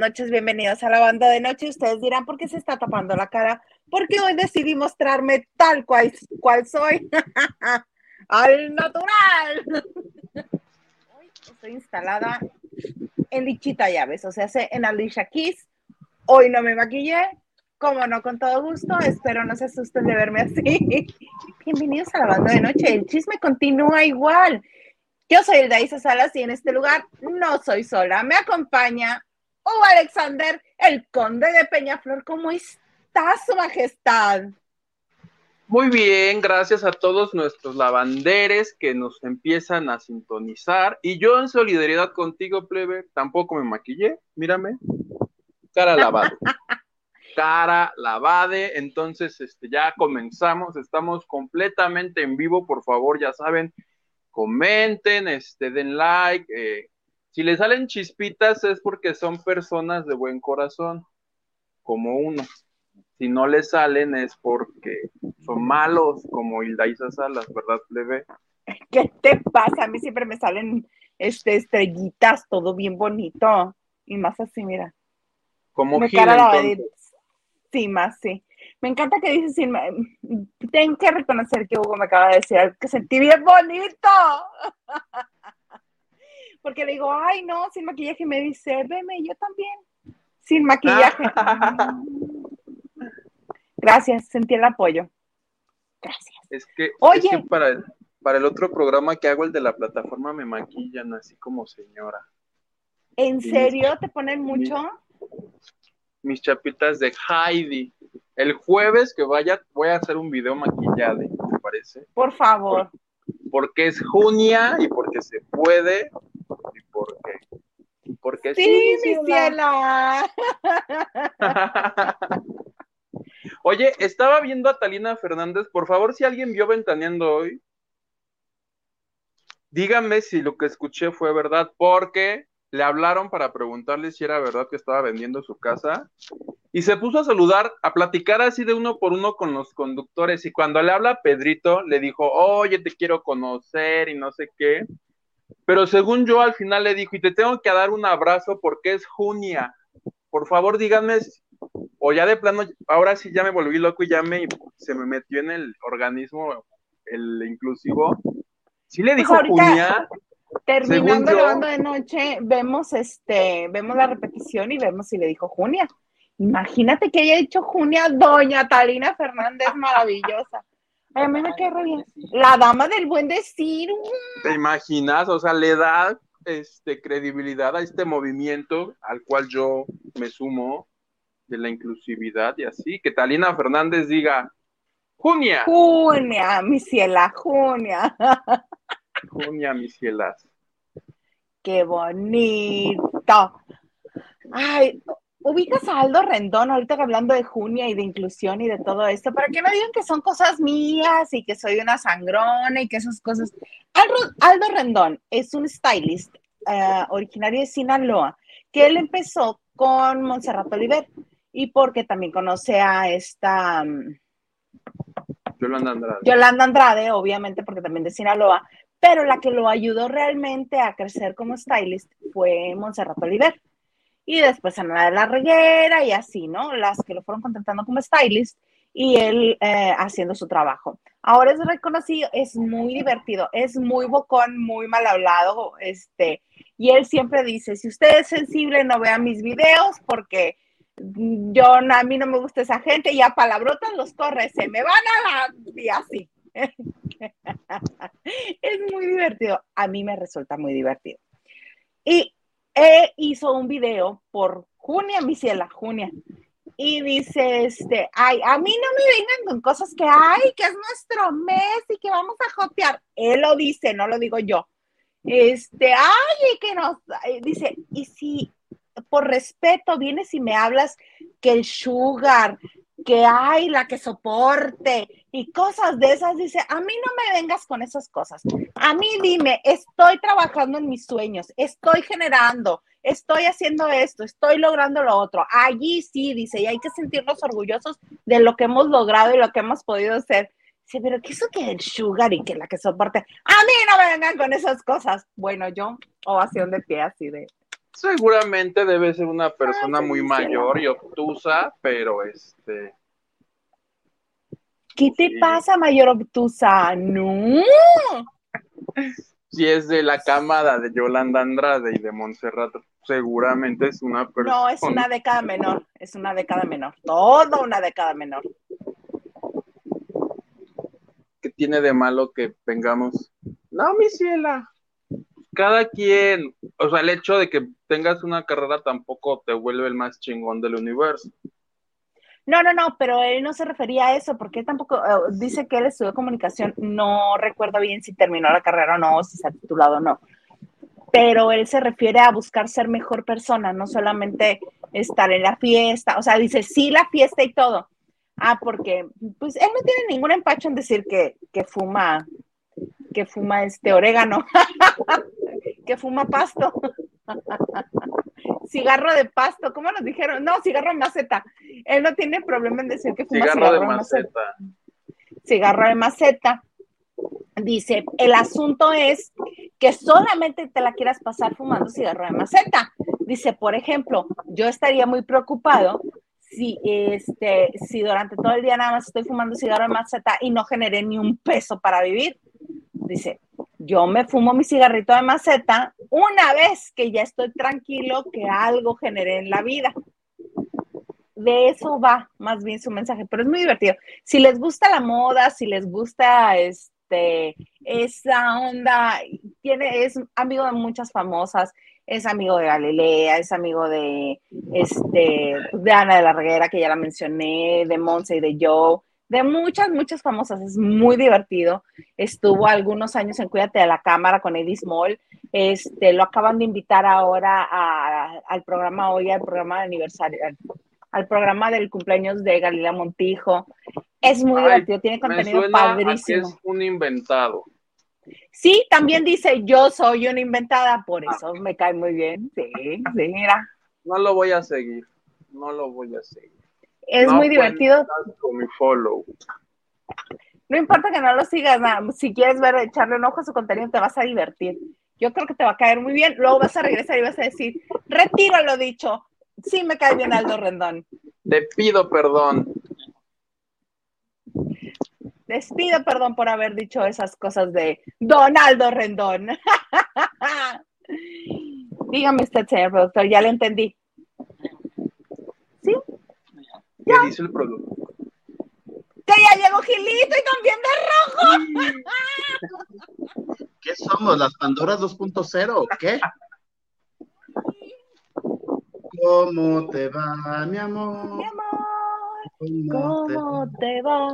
noches, bienvenidos a la banda de noche. Ustedes dirán, ¿por qué se está tapando la cara? Porque hoy decidí mostrarme tal cual, cual soy, al natural. Hoy estoy instalada en Lichita Llaves, o sea, en Alicia Keys. Hoy no me maquillé, como no, con todo gusto. Espero no se asusten de verme así. Bienvenidos a la banda de noche. El chisme continúa igual. Yo soy el Daisa Salas y en este lugar no soy sola. Me acompaña Hugo Alexander, el conde de Peñaflor. ¿Cómo está su majestad? Muy bien, gracias a todos nuestros lavanderes que nos empiezan a sintonizar. Y yo en solidaridad contigo, plebe, tampoco me maquillé. Mírame, cara lavada. cara lavade. Entonces, este, ya comenzamos. Estamos completamente en vivo. Por favor, ya saben, comenten, este, den like. Eh, si les salen chispitas es porque son personas de buen corazón, como uno. Si no les salen es porque son malos, como Hildaisa Salas, ¿verdad, plebe? ¿Qué te pasa? A mí siempre me salen este, estrellitas, todo bien bonito. Y más así, mira. Como Gil, Sí, más, sí. Me encanta que dices, tengo que reconocer que Hugo me acaba de decir que sentí bien bonito. Porque le digo, ay, no, sin maquillaje. me dice, veme, yo también, sin maquillaje. Gracias, sentí el apoyo. Gracias. Es que, Oye. para, el, para el otro programa que hago, el de la plataforma, me maquillan así como señora. ¿En serio? ¿Te ponen mucho? mis chapitas de Heidi. El jueves que vaya, voy a hacer un video maquillado, ¿te parece? Por favor. porque es junia y porque se puede y porque. Porque sí, mi ciela. Oye, estaba viendo a Talina Fernández. Por favor, si alguien vio Ventaneando hoy, díganme si lo que escuché fue verdad, porque le hablaron para preguntarle si era verdad que estaba vendiendo su casa y se puso a saludar, a platicar así de uno por uno con los conductores y cuando le habla Pedrito le dijo, oye, te quiero conocer y no sé qué, pero según yo al final le dijo, y te tengo que dar un abrazo porque es Junia, por favor díganme, o ya de plano, ahora sí ya me volví loco y ya me, se me metió en el organismo el inclusivo, sí le dijo Junia. Terminando la banda de noche, vemos este, vemos la repetición y vemos si le dijo Junia. Imagínate que haya dicho Junia, doña Talina Fernández, maravillosa. Ay, a mí me queda bien. La dama del buen decir. ¿Te imaginas? O sea, le da este, credibilidad a este movimiento al cual yo me sumo de la inclusividad y así. Que Talina Fernández diga, Junia. Junia, mi ciela, Junia. Junia, mis cielas. Qué bonito. Ay, ubicas a Aldo Rendón, ahorita hablando de Junia y de inclusión y de todo esto, para que no digan que son cosas mías y que soy una sangrona y que esas cosas. Aldo, Rendón es un stylist eh, originario de Sinaloa, que él empezó con Montserrat Oliver y porque también conoce a esta... Mm, Yolanda Andrade. Yolanda Andrade, obviamente, porque también de Sinaloa, pero la que lo ayudó realmente a crecer como stylist fue Montserrat Oliver. Y después Ana de la Reguera y así, ¿no? Las que lo fueron contratando como stylist y él eh, haciendo su trabajo. Ahora es reconocido, es muy divertido, es muy bocón, muy mal hablado, este, y él siempre dice, si usted es sensible, no vea mis videos porque yo, a mí no me gusta esa gente y a palabrotas los corre, se me van a la... y así. es muy divertido. A mí me resulta muy divertido. Y hizo un video por Junia, mi ciela, Junia. Y dice, este, ay, a mí no me vengan con cosas que hay, que es nuestro mes y que vamos a jotear. Él lo dice, no lo digo yo. Este, ay, que nos, dice, y si por respeto vienes y me hablas que el sugar, que hay la que soporte y cosas de esas, dice, a mí no me vengas con esas cosas. A mí dime, estoy trabajando en mis sueños, estoy generando, estoy haciendo esto, estoy logrando lo otro. Allí sí, dice, y hay que sentirnos orgullosos de lo que hemos logrado y lo que hemos podido hacer. Dice, pero ¿qué eso que el sugar y que la que soporte? A mí no me vengan con esas cosas. Bueno, yo, ovación de pie así de, Seguramente debe ser una persona Ah, muy sí, mayor y obtusa, pero este. ¿Qué te Sí. pasa, mayor obtusa? No. Si es de la cámara de Yolanda Andrade y de Montserrat, seguramente es una persona. No, es una década menor, es una década menor, toda una década menor. que tiene de malo que tengamos. No, mi ciela. Cada quien, o sea, el hecho de que tengas una carrera tampoco te vuelve el más chingón del universo. No, no, no, pero él no se refería a eso, porque tampoco eh, dice que él estudió comunicación, no recuerdo bien si terminó la carrera o no, si se ha titulado o no. Pero él se refiere a buscar ser mejor persona, no solamente estar en la fiesta, o sea, dice sí la fiesta y todo. Ah, porque pues él no tiene ningún empacho en decir que, que fuma, que fuma este orégano, que fuma pasto. cigarro de pasto, ¿cómo nos dijeron? No, cigarro de maceta. Él no tiene problema en decir que fuma Cigarro de maceta. cigarro de maceta. Dice, el asunto es que solamente te la quieras pasar fumando cigarro de maceta. Dice, por ejemplo, yo estaría muy preocupado si, este, si durante todo el día nada más estoy fumando cigarro de maceta y no generé ni un peso para vivir. Dice, yo me fumo mi cigarrito de maceta una vez que ya estoy tranquilo que algo generé en la vida. De eso va más bien su mensaje, pero es muy divertido. Si les gusta la moda, si les gusta este, esa onda, tiene, es amigo de muchas famosas, es amigo de Galilea, es amigo de, este, de Ana de la Reguera, que ya la mencioné, de Monse y de Joe, de muchas, muchas famosas. Es muy divertido. Estuvo algunos años en Cuídate de la Cámara con Eddie Small. Este, lo acaban de invitar ahora a, al programa hoy, al programa de aniversario, al, al, programa del cumpleaños de Galilea Montijo. Es muy Ay, divertido, tiene contenido padrísimo. es un inventado. Sí, también dice yo soy una inventada, por eso me cae muy bien. Sí, sí, mira. No lo voy a seguir. No lo voy a seguir. Es No muy divertido. cuentas Con mi follow. No importa que no lo sigas, nada. si quieres ver, echarle un ojo a su contenido, te vas a divertir. Yo creo que te va a caer muy bien. Luego vas a regresar y vas a decir, retiro lo dicho. Sí me cae bien Aldo Rendón. Te pido perdón. Les pido perdón por haber dicho esas cosas de Donaldo Rendón. Dígame usted, señor productor, ya le entendí. ¿Sí? ¿Qué dice el producto? Que ya llegó Gilito y también de rojo. ¿Qué somos? ¿Las Pandoras 2.0 o qué? ¿Cómo te va, mi amor? Mi amor, ¿Cómo te va? ¿cómo te va?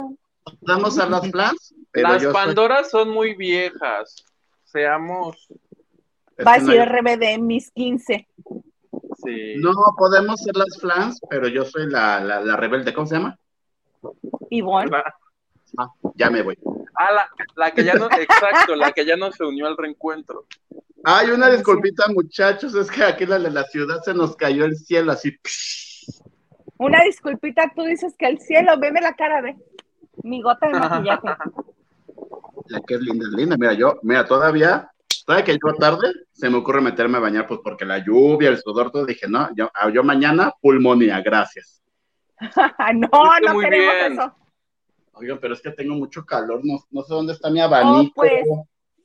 Vamos a las plans. Pero Las yo soy- Pandoras son muy viejas. Seamos. Va a hay- RBD mis 15. No, podemos ser las flans, pero yo soy la, la, la rebelde. ¿Cómo se llama? Ivonne. Ah, ya me voy. Ah, la, la que ya no, exacto, la que ya no se unió al reencuentro. Ay, una disculpita, muchachos. Es que aquí la de la ciudad se nos cayó el cielo así. Una disculpita, tú dices que el cielo, veme la cara de mi gota de maquillaje. La que es linda, es linda. Mira, yo, mira, todavía, todavía que yo tarde, se me ocurre meterme a bañar, pues porque la lluvia, el sudor, todo, dije, no, yo, ah, yo mañana pulmonía, gracias. no, Fuiste no muy queremos bien. eso. Oigan, pero es que tengo mucho calor, no, no sé dónde está mi abanico. pues.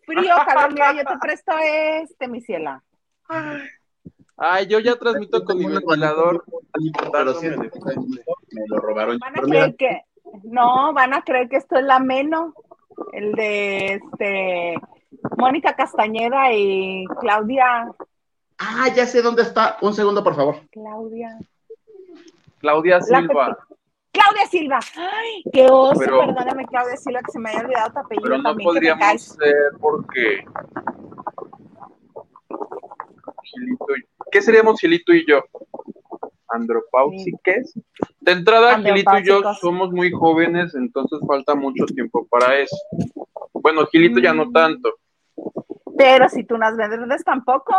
Frío, calor, mira, yo te presto este, mi ciela. Ay, yo ya transmito con mi ventilador. pero que me lo robaron. Van a creer que, no, van a creer que esto es la Meno, el de este Mónica Castañeda y Claudia. ah, ya sé dónde está. Un segundo, por favor. Claudia. Claudia La Silva. Claudia Silva. Ay, qué oso, Pero- perdóname, Claudia Silva, que se me haya olvidado tu apellido Pero no también. que me podríamos ser porque. Gilito y... ¿Qué seríamos Gilito y yo? ¿Andropáusiques? De entrada, Gilito y yo somos muy jóvenes, entonces falta mucho tiempo para eso. Bueno, Gilito ya no Mm. tanto. Pero si tú no has vendes tampoco.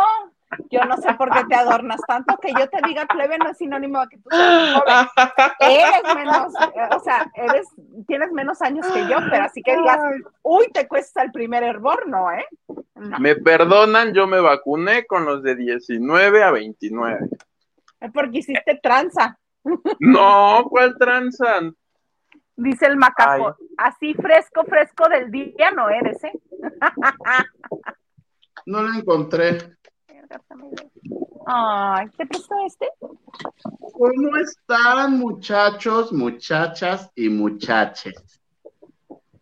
Yo no sé por qué te adornas tanto. Que yo te diga plebe no es sinónimo de que tú seas joven. Eres menos, o sea, eres, tienes menos años que yo, pero así que digas, uy, te cuesta el primer hervor, no, ¿eh? Me perdonan, yo me vacuné con los de 19 a 29. Es porque hiciste tranza. No, ¿cuál tranza? Dice el macaco. Así fresco, fresco del día no eres, ¿eh? No lo encontré. Ay, ¿te prestó este? ¿Cómo están, muchachos, muchachas y muchaches?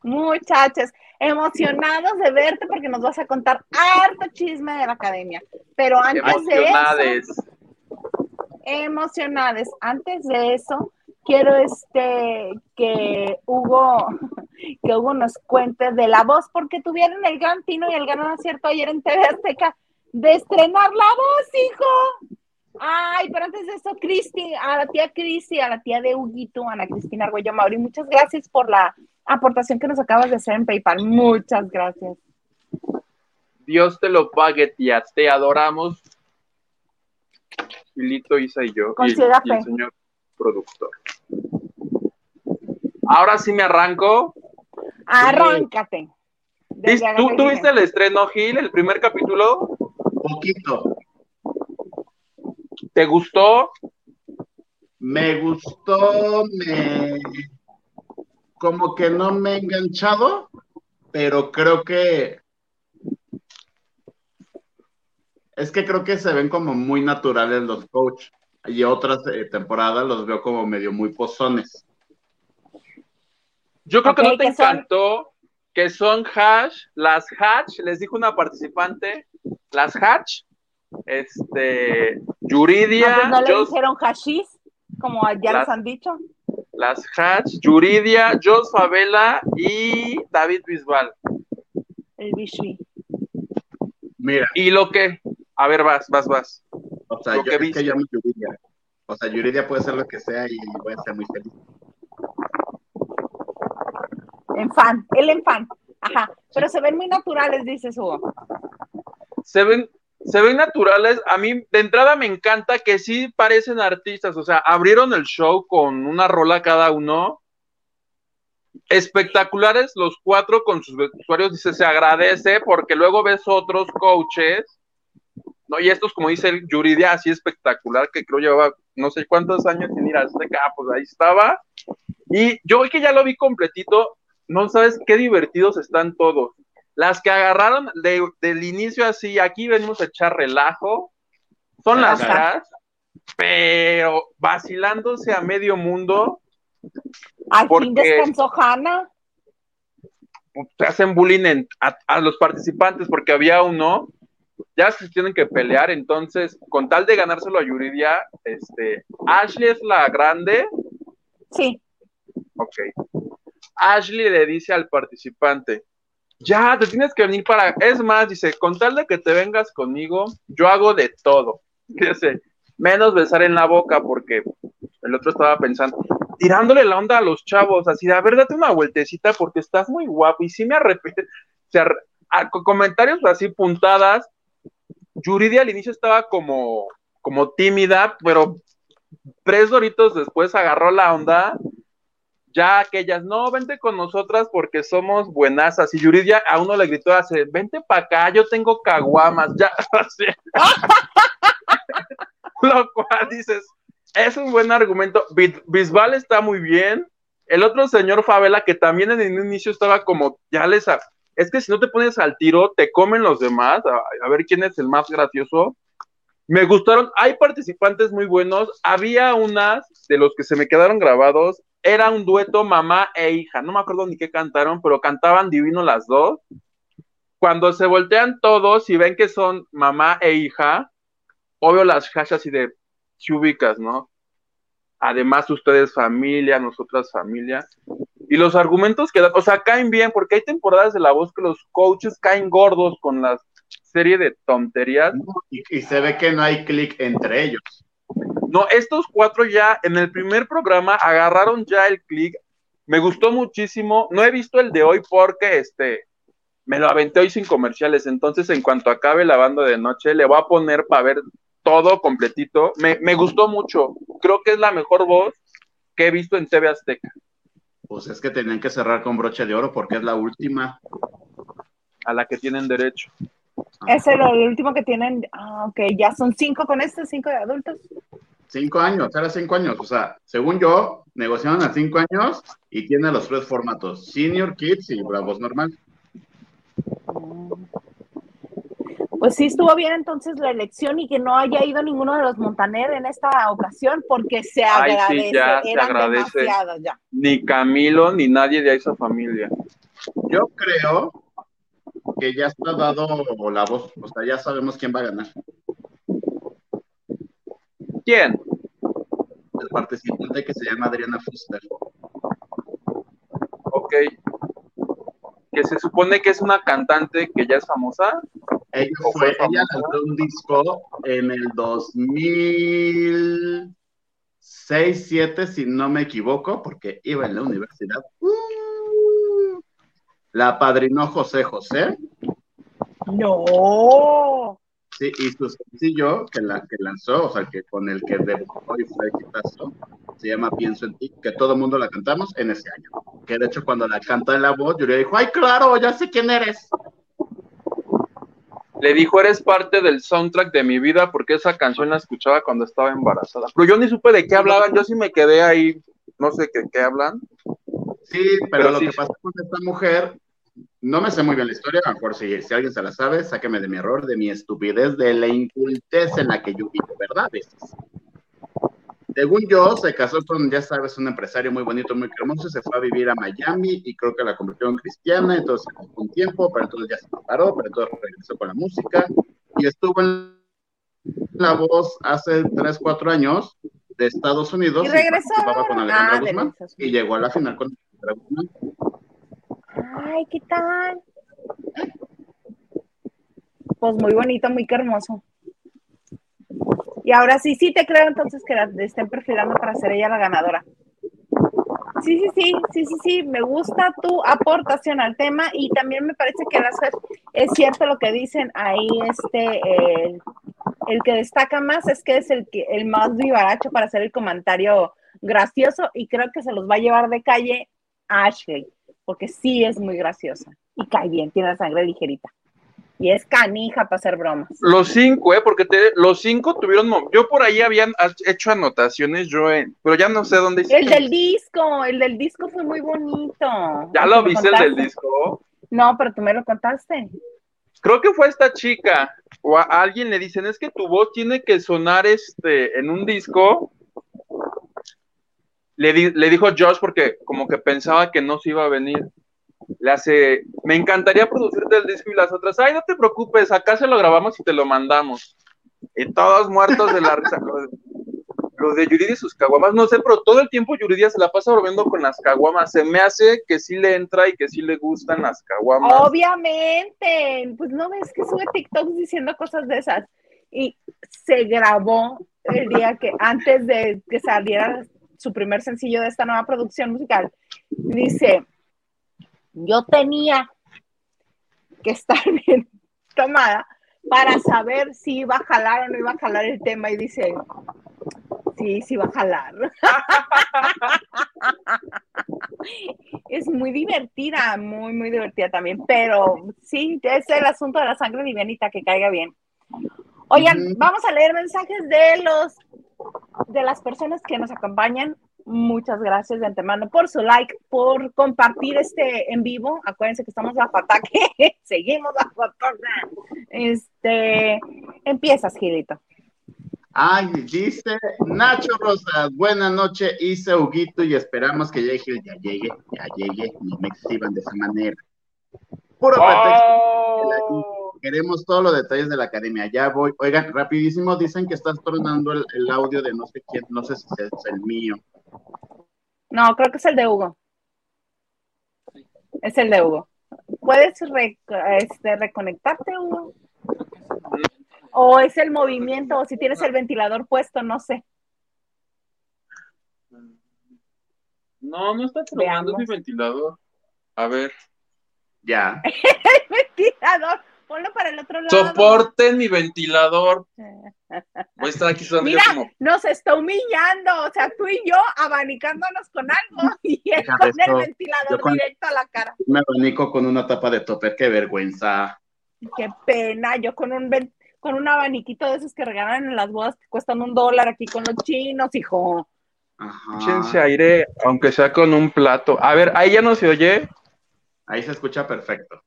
Muchachas, emocionados de verte porque nos vas a contar harto chisme de la academia. Pero antes de eso, emocionadas. Antes de eso, quiero este que Hugo, que Hugo nos cuente de la voz, porque tuvieron el gran tino y el gran acierto ayer en TV Azteca de estrenar la voz, hijo. Ay, pero antes de eso, Cristi, a la tía Cristi, a la tía de Huguito, Ana Cristina Arguello Mauri, muchas gracias por la aportación que nos acabas de hacer en PayPal. Muchas gracias. Dios te lo pague, tía. Te adoramos. Filito, Isa y yo. y, el señor productor. Ahora sí me arranco. Arráncate. ¿Tú tuviste el estreno, Gil, el primer capítulo? Poquito. ¿Te gustó? Me gustó, me como que no me he enganchado, pero creo que es que creo que se ven como muy naturales los coach y otras eh, temporadas los veo como medio muy pozones. Yo creo que no te encantó que son hash, las hatch, les dijo una participante, las hatch, este, Yuridia. ¿No, le dijeron hashis, como ya les han dicho? las Hatch, Yuridia, Jos Favela y David Bisbal. El Bishui. Mira. Y lo que, a ver, vas, vas, vas. O sea, yo que, es que llamo Yuridia. O sea, Yuridia puede ser lo que sea y voy a ser muy feliz. En fan, él en fan. Ajá. Pero se ven muy naturales, dices Hugo. Se ven, se ven naturales. A mí, de entrada, me encanta que sí parecen artistas. O sea, abrieron el show con una rola cada uno. Espectaculares los cuatro con sus usuarios. Dice, se agradece porque luego ves otros coaches. ¿no? Y estos, como dice el Yuridia, así espectacular, que creo llevaba no sé cuántos años sin ir a Azteca. Ah, pues ahí estaba. Y yo hoy que ya lo vi completito, no sabes qué divertidos están todos. Las que agarraron del inicio así, aquí venimos a echar relajo, son las gas, pero vacilándose a medio mundo. Al fin descansó Hanna. Se hacen bullying a, los participantes porque había uno, ya se tienen que pelear, entonces, con tal de ganárselo a Yuridia, este, Ashley es la grande. Sí. Ok. Ashley le dice al participante, ya, te tienes que venir para, es más, dice, con tal de que te vengas conmigo, yo hago de todo. Dice, menos besar en la boca, porque el otro estaba pensando, tirándole la onda a los chavos, así de, a ver, date una vueltecita porque estás muy guapo, y sí me arrepiento, comentarios así puntadas, Yuridia al inicio estaba como, como tímida, pero tres doritos después agarró la onda ya aquellas, no, vente con nosotras porque somos buenazas. Y Yuridia a uno le gritó hace, vente para acá, yo tengo caguamas, ya. Lo cual dices, es un buen argumento. Bisbal está muy bien. El otro señor Favela, que también en el inicio estaba como, ya les... Es que si no te pones al tiro, te comen los demás, a ver quién es el más gracioso. Me gustaron, hay participantes muy buenos, había unas de los que se me quedaron grabados, era un dueto mamá e hija, no me acuerdo ni qué cantaron, pero cantaban divino las dos. Cuando se voltean todos y ven que son mamá e hija, obvio las hashas y de chubicas, ¿no? Además, ustedes familia, nosotras familia. Y los argumentos que dan, o sea, caen bien, porque hay temporadas de la voz que los coaches caen gordos con la serie de tonterías. y se ve que no hay clic entre ellos. No, estos cuatro ya en el primer programa agarraron ya el clic. Me gustó muchísimo. No he visto el de hoy porque este me lo aventé hoy sin comerciales. Entonces, en cuanto acabe la banda de noche, le voy a poner para ver todo completito. Me, me gustó mucho. Creo que es la mejor voz que he visto en TV Azteca. Pues es que tenían que cerrar con broche de oro porque es la última. A la que tienen derecho. Es el, el último que tienen. Ah, ok, ya son cinco con estos, cinco de adultos. Cinco años, era cinco años. O sea, según yo, negociaron a cinco años y tiene los tres formatos: Senior, Kids y Bravos Normal. Pues sí estuvo bien entonces la elección y que no haya ido ninguno de los Montaner en esta ocasión porque se Ay, agradece, sí, ya, se agradece. ya. Ni Camilo ni nadie de esa familia. Yo creo que ya está dado la voz, o sea, ya sabemos quién va a ganar. ¿Quién? El participante que se llama Adriana Fuster. Ok. Que se supone que es una cantante que ya es famosa. Ella, ¿O fue, ella lanzó un disco en el 2006-2007, si no me equivoco, porque iba en la universidad. La padrinó José José, No. Sí, y su sencillo que, la, que lanzó, o sea, que con el que debutó y fue exitazo, se llama Pienso en ti, que todo el mundo la cantamos en ese año. Que de hecho, cuando la canta en la voz, le dijo, ¡ay, claro! Ya sé quién eres. Le dijo, eres parte del soundtrack de mi vida porque esa canción la escuchaba cuando estaba embarazada. Pero yo ni supe de qué hablaban, yo sí me quedé ahí, no sé qué, qué hablan. Sí, pero, Pero lo sí. que pasó con esta mujer, no me sé muy bien la historia, a lo mejor si, si alguien se la sabe, sáqueme de mi error, de mi estupidez, de la incultez en la que yo vivo, ¿verdad? Según yo, se casó con, ya sabes, un empresario muy bonito, muy hermoso, se fue a vivir a Miami y creo que la convirtió en cristiana, entonces un tiempo, pero entonces ya se separó, pero entonces regresó con la música y estuvo en la voz hace 3, 4 años de Estados Unidos Y regresó. participaba con Alejandra Ah, Guzmán y llegó a la final con Alejandra Guzmán. Ay, ¿qué tal? Pues muy bonito, muy hermoso. Y ahora sí, sí te creo entonces que la estén perfilando para ser ella la ganadora. Sí, sí, sí, sí, sí, sí, me gusta tu aportación al tema y también me parece que las es cierto lo que dicen ahí, este, el, el que destaca más es que es el, que, el más vivaracho para hacer el comentario gracioso y creo que se los va a llevar de calle a Ashley, porque sí es muy graciosa y cae bien, tiene la sangre ligerita. Y es canija para hacer bromas. Los cinco, ¿eh? Porque te- los cinco tuvieron. Yo por ahí habían ha- hecho anotaciones, yo, pero ya no sé dónde hice. El del disco, el del disco fue muy bonito. ¿Ya lo viste el del disco? No, pero tú me lo contaste. Creo que fue esta chica. O a alguien le dicen, es que tu voz tiene que sonar este en un disco. Le, di- le dijo Josh porque como que pensaba que no se iba a venir. Le hace, me encantaría producirte el disco y las otras, ay, no te preocupes, acá se lo grabamos y te lo mandamos. Y todos muertos de la risa. Lo de, lo de Yuridia y sus caguamas, no sé, pero todo el tiempo Yuridia se la pasa volviendo con las caguamas. Se me hace que sí le entra y que sí le gustan las caguamas. Obviamente, pues no ves que sube TikToks diciendo cosas de esas. Y se grabó el día que antes de que saliera su primer sencillo de esta nueva producción musical. Dice, yo tenía que estar bien tomada para saber si iba a jalar o no iba a jalar el tema y dice, sí, sí va a jalar. es muy divertida, muy, muy divertida también, pero sí, es el asunto de la sangre livianita, que caiga bien. Oigan, vamos a leer mensajes de los de las personas que nos acompañan. Muchas gracias de antemano por su like, por compartir este en vivo. Acuérdense que estamos bajo ataque, seguimos bajo ataque. Este, empiezas, Gilito. Ay, dice Nacho Rosas, buena noche, hice Huguito y esperamos que llegue, ya llegue, ya llegue, ni me exhiban de esa manera. Puro pretexto, ¡Oh! Queremos todos los detalles de la academia, ya voy. Oigan, rapidísimo, dicen que estás tornando el, el audio de no sé quién, no sé si es el mío. No, creo que es el de Hugo. Es el de Hugo. ¿Puedes re- este, reconectarte, Hugo? O es el movimiento, o si tienes el ventilador puesto, no sé. No, no está probando, mi ventilador. A ver. Ya. Ventilador, ponlo para el otro lado. Soporten mi ventilador. Voy a estar aquí Mira, como. nos está humillando, o sea, tú y yo abanicándonos con algo y él con esto, el ventilador con- directo a la cara. Me abanico con una tapa de topper, qué vergüenza. qué pena, yo con un ven- con un abaniquito de esos que regalan en las bodas que cuestan un dólar aquí con los chinos, hijo. Ajá. Échense aire, aunque sea con un plato. A ver, ahí ya no se oye. Ahí se escucha perfecto.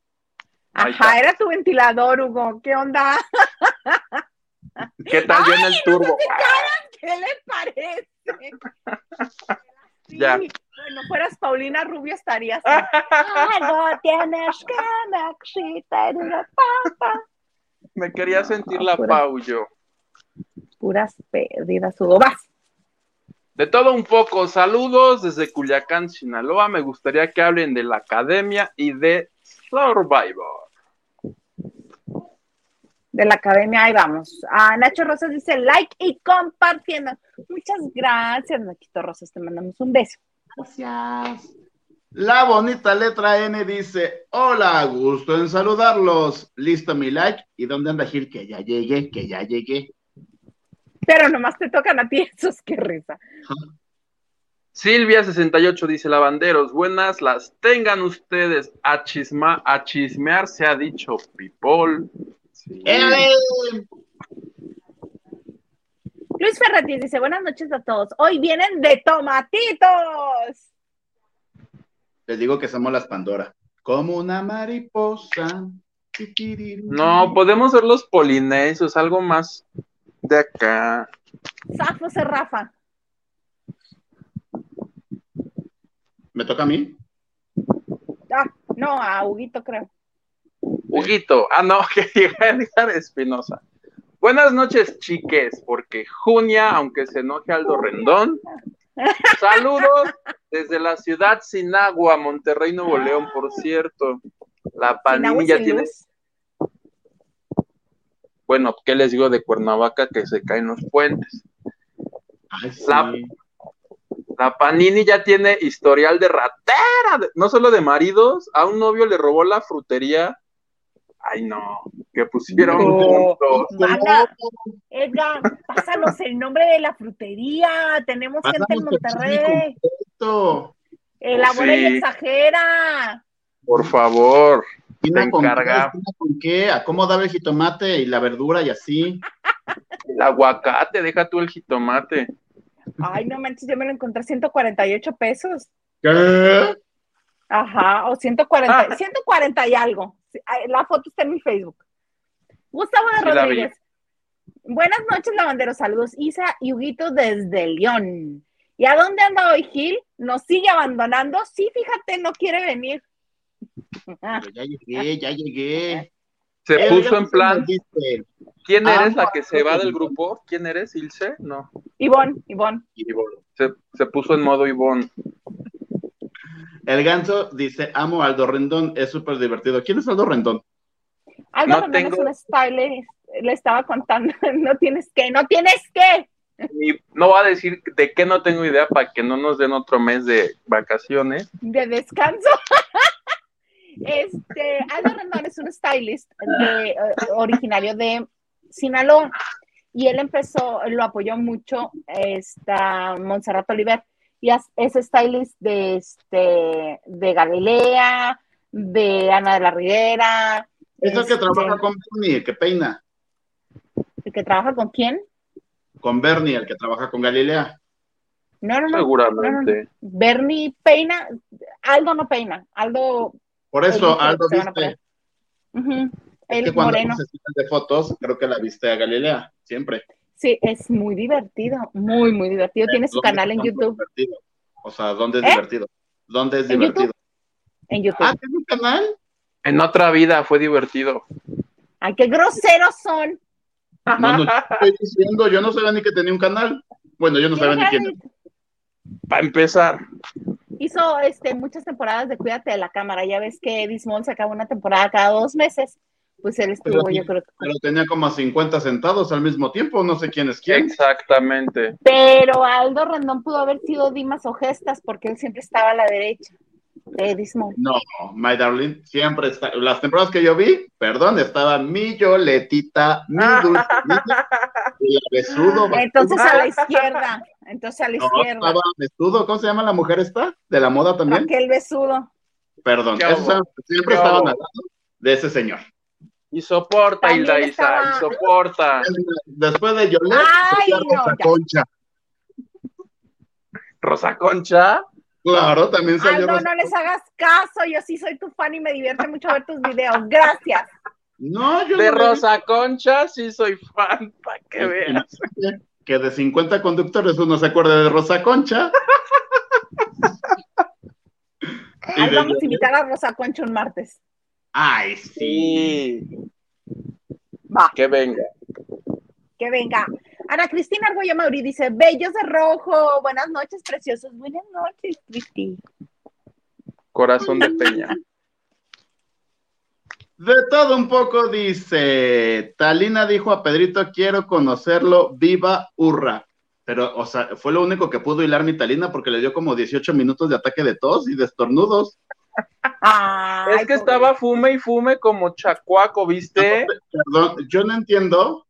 Ajá, era tu ventilador, Hugo. ¿Qué onda? ¿Qué tal viene el turbo? ¿Qué le parece? Sí, Ya. Bueno, fueras Paulina Rubio estarías. Algo tienes que me excita en una papa. Me quería sentir la pura- Pau yo. Puras pérdidas, Hugo. Vas. De todo un poco, saludos desde Culiacán, Sinaloa. Me gustaría que hablen de la academia y de Survivor. De la academia, ahí vamos. Ah, Nacho Rosas dice like y compartiendo. Muchas gracias, Nachito Rosas, te mandamos un beso. Gracias. La bonita letra N dice, hola, gusto en saludarlos. Listo mi like. ¿Y dónde anda Gil? Que ya llegué, que ya llegué. Pero nomás te tocan a ti esos, qué risa. Silvia68 dice lavanderos, buenas las tengan ustedes. A, chisma, a chismear se ha dicho people. Sí. Luis Ferretti dice, buenas noches a todos. Hoy vienen de tomatitos. Les digo que somos las Pandora. Como una mariposa. No, podemos ser los polinesios, algo más de acá. Zafo se Rafa. ¿Me toca a mí? Ah, no, a Huguito creo. Huguito, ah, no, que diga Edgar Espinosa. Buenas noches, chiques, porque Junia, aunque se enoje Aldo Rendón, saludos desde la ciudad sin agua, Monterrey, Nuevo León, por cierto. La sin tiene, luz. bueno, ¿qué les digo de Cuernavaca que se caen los puentes? Ay, sí. La- La Panini ya tiene historial de ratera, no solo de maridos, a un novio le robó la frutería. Ay, no, que pusieron No. juntos. Mana, Edgar, pásanos el nombre de la frutería. Tenemos gente en Monterrey. Elabora y Sí. exagera. Por favor. Te con qué, encarga. Tina con qué, a cómo daba el jitomate y la verdura y así. El aguacate, deja tú el jitomate. Ay, no manches, yo me lo encontré a 148 pesos. ¿Qué? Ajá, o 140, Ah. 140 y algo. La foto está en mi Facebook. Gustavo de Sí. Rodríguez. Buenas noches, lavanderos. Saludos, Isa y Huguito desde León. ¿Y a dónde anda hoy Gil? ¿Nos sigue abandonando? Sí, fíjate, no quiere venir. Pero ya llegué, ya llegué. Se Eh, puso en plan, ¿quién Ah, eres la que se va no. del grupo? ¿Quién eres, Ilse? No, Ivonne, Ivonne. se, se puso en modo Ivonne. El ganso dice, amo a Aldo Rendón, es súper divertido. ¿Quién es Aldo Rendón? Algo No Rendón tengo- es un stylist. Le estaba contando, no tienes que, no tienes que. Y no va a decir de qué no tengo idea para que no nos den otro mes de vacaciones. de descanso. Este, Aldo Rendón es un stylist de, eh, originario de Sinaloa y él empezó, lo apoyó mucho esta Montserrat Oliver y es, stylist de este de Galilea, de Ana de la Rivera. Es el que este, trabaja con Bernie, el que peina. ¿El que trabaja con quién? Con Bernie, el que trabaja con Galilea. No, no, no. Seguramente. Bernie peina, Aldo no peina, Aldo Por eso, Aldo viste. poner. ujú, Es que cuando moreno. de fotos, creo que la viste a Galilea, siempre. Sí, es muy divertido, muy, muy divertido. Tiene su ¿Dónde canal en YouTube. divertido? O sea, ¿dónde es ¿Eh? divertido? ¿Dónde es ¿En divertido? En YouTube. Ah, ¿tiene un canal? En otra vida fue divertido. Ay, qué groseros son. No, no estoy diciendo, yo no sabía ni que tenía un canal. Bueno, yo no sabía ni quién. Para empezar, Hizo este, muchas temporadas de Cuídate de la Cámara. Ya ves que Dismol sacaba una temporada cada dos meses. Pues él estuvo, Pero- yo creo que. Pero tenía como a 50 sentados al mismo tiempo, no sé quién es quién. exactamente. Pero Aldo Rendón pudo haber sido Dimas o Gestas porque él siempre estaba a la derecha de Dismol. No, My Darling siempre está. Las temporadas que yo vi, perdón, estaba mi Yoletita, mi dulce y besudo. Entonces a la izquierda. Entonces a la No, izquierda. estaba besudo. ¿Cómo se llama la mujer esta? ¿De la moda también? Aquel besudo. Perdón, ¿Qué esos hago? siempre ¿Qué estaban al lado de ese señor. Y soporta, Hilda Isa, estaba- y soporta. Después de Ay, no, Rosa ya. Concha. Rosa Concha. Claro, también Ay, salió no, Rosa no les hagas caso. Yo sí soy tu fan y me divierte mucho ver tus videos. Gracias. No, yo De no Rosa Concha sí soy fan, para que veas. que de 50 conductores uno se acuerda de Rosa Concha. Ahí vamos a invitar a Rosa Concha un martes. Ay, sí. Va, que venga. que venga. Ana Cristina Argolla Mauri dice, bellos de rojo, buenas noches, preciosos. Buenas noches, Cristi. Corazón de Peña. De todo un poco dice, Talina dijo a Pedrito, quiero conocerlo, viva hurra. Pero, o sea, fue lo único que pudo hilar mi Talina porque le dio como 18 minutos de ataque de tos y de estornudos. Ay, Es que estaba fume y fume como chacuaco, ¿viste? Perdón, yo no entiendo,